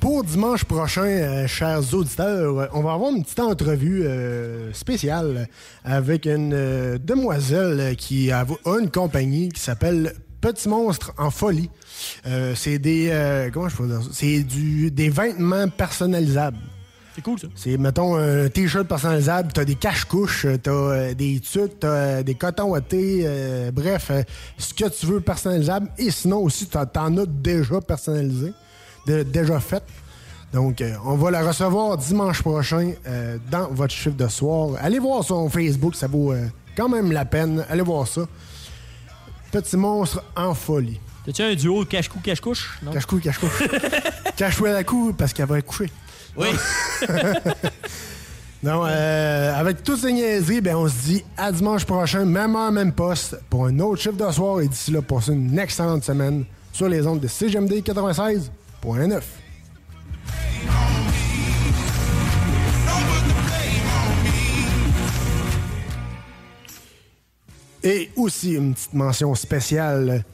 [SPEAKER 2] pour dimanche prochain, euh, chers auditeurs, on va avoir une petite entrevue euh, spéciale avec une euh, demoiselle qui a, a une compagnie qui s'appelle Petit Monstre en folie. C'est des comment je peux dire ça? C'est du des vêtements personnalisables.
[SPEAKER 3] C'est cool ça.
[SPEAKER 2] C'est mettons un t-shirt personnalisable, t'as des cache-couches, t'as euh, des tucs, t'as euh, des cotons wattés, euh, bref, euh, ce que tu veux personnalisable. Et sinon aussi, t'en as déjà personnalisé, de- déjà fait. Donc, euh, on va la recevoir dimanche prochain euh, dans votre chiffre de soir. Allez voir son Facebook, ça vaut euh, quand même la peine. Allez voir ça. Petit monstre en folie.
[SPEAKER 3] T'as-tu un duo cache-cou, cache-couche?
[SPEAKER 2] Cache-cou, cache-couche. [laughs] Cache-cou à la cou parce qu'elle va être couchée.
[SPEAKER 3] Oui. [laughs]
[SPEAKER 2] Non, euh, avec toutes ces niaiseries, ben, on se dit à dimanche prochain, même heure, même poste, pour un autre chiffre de soir. Et d'ici là, passez une excellente semaine sur les ondes de CGMD 96.9. Et aussi une petite mention spéciale.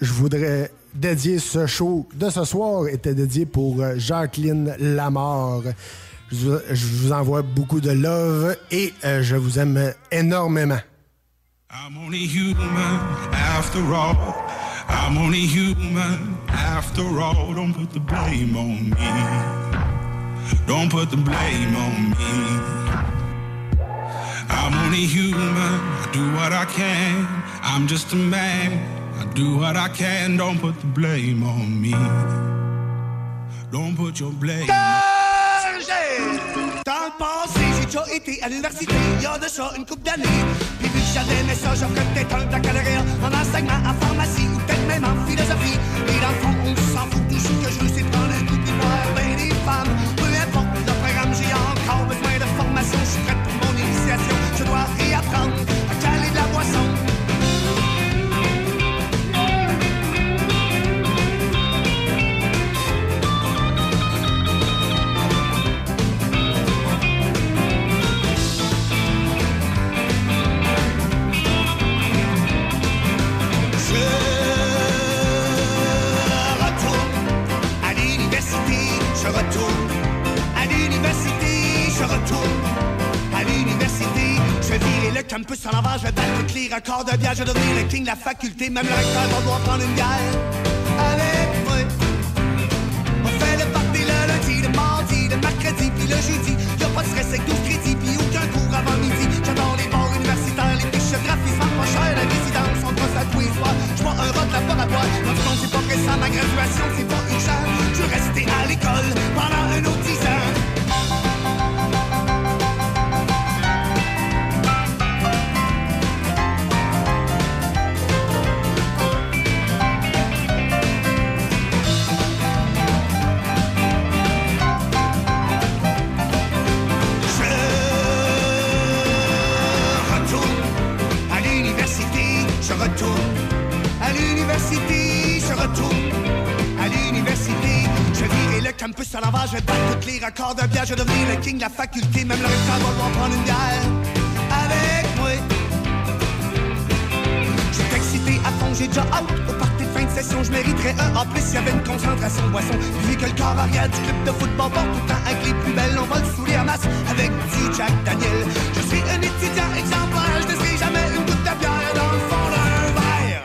[SPEAKER 2] Je voudrais dédier ce show de ce soir était dédié pour euh, Jacqueline Lamar. Je vous, je vous envoie beaucoup de love et euh, je vous aime énormément.
[SPEAKER 38] I'm only human after all. I'm only human after all. Don't put the blame on me. Don't put the blame on me. I'm only human. I do what I can. I'm just a man. I do what I can. Don't put the blame on me. Don't put your blame.
[SPEAKER 16] Dans le passé, j'ai déjà été à l'université, il y a de ça une couple d'années. Puis vu que j'avais mes ça, j'aurais peut-être un baccalauréat en enseignement, en pharmacie ou peut-être même en philosophie. Et dans le fond, on s'en fout, tout ce que je veux, c'est prendre un coup de voir ben des femmes. Peu importe le programme, j'ai encore besoin de formation. Je suis prête pour mon initiation, je dois réapprendre le campus en l'envers, je battre tous les records de bière, je le king de la faculté, même le recteur va devoir prendre une bière avec moi. On fait le party le lundi, le mardi,
[SPEAKER 6] le mercredi puis le jeudi. Y a pas de stress avec 12 crédits puis aucun cours avant midi. J'adore les bars universitaires, les fiches graphismes pas cher, la résidence, on brosse à tous les soirs. J'bois un rot de laboratoire. Le fond, c'est pas pressant, ma graduation, c'est pas urgent. Je veux rester à l'école pendant un autre campus à l'envers, je vais battre tous les records de bière, je vais devenir le king de la faculté, même le recteur va vouloir prendre une bière avec moi. Je suis excité à fond, j'ai déjà hâte au party fin de session, je mériterais un A+, s'il y avait une concentration de boisson. Vu que le corps arrière du club de football porte tout le temps avec les plus belles, on va le saouler en masse avec petit Jack Daniel. Je suis un étudiant exemplaire, je ne jamais une goutte de bière dans le fond d'un verre.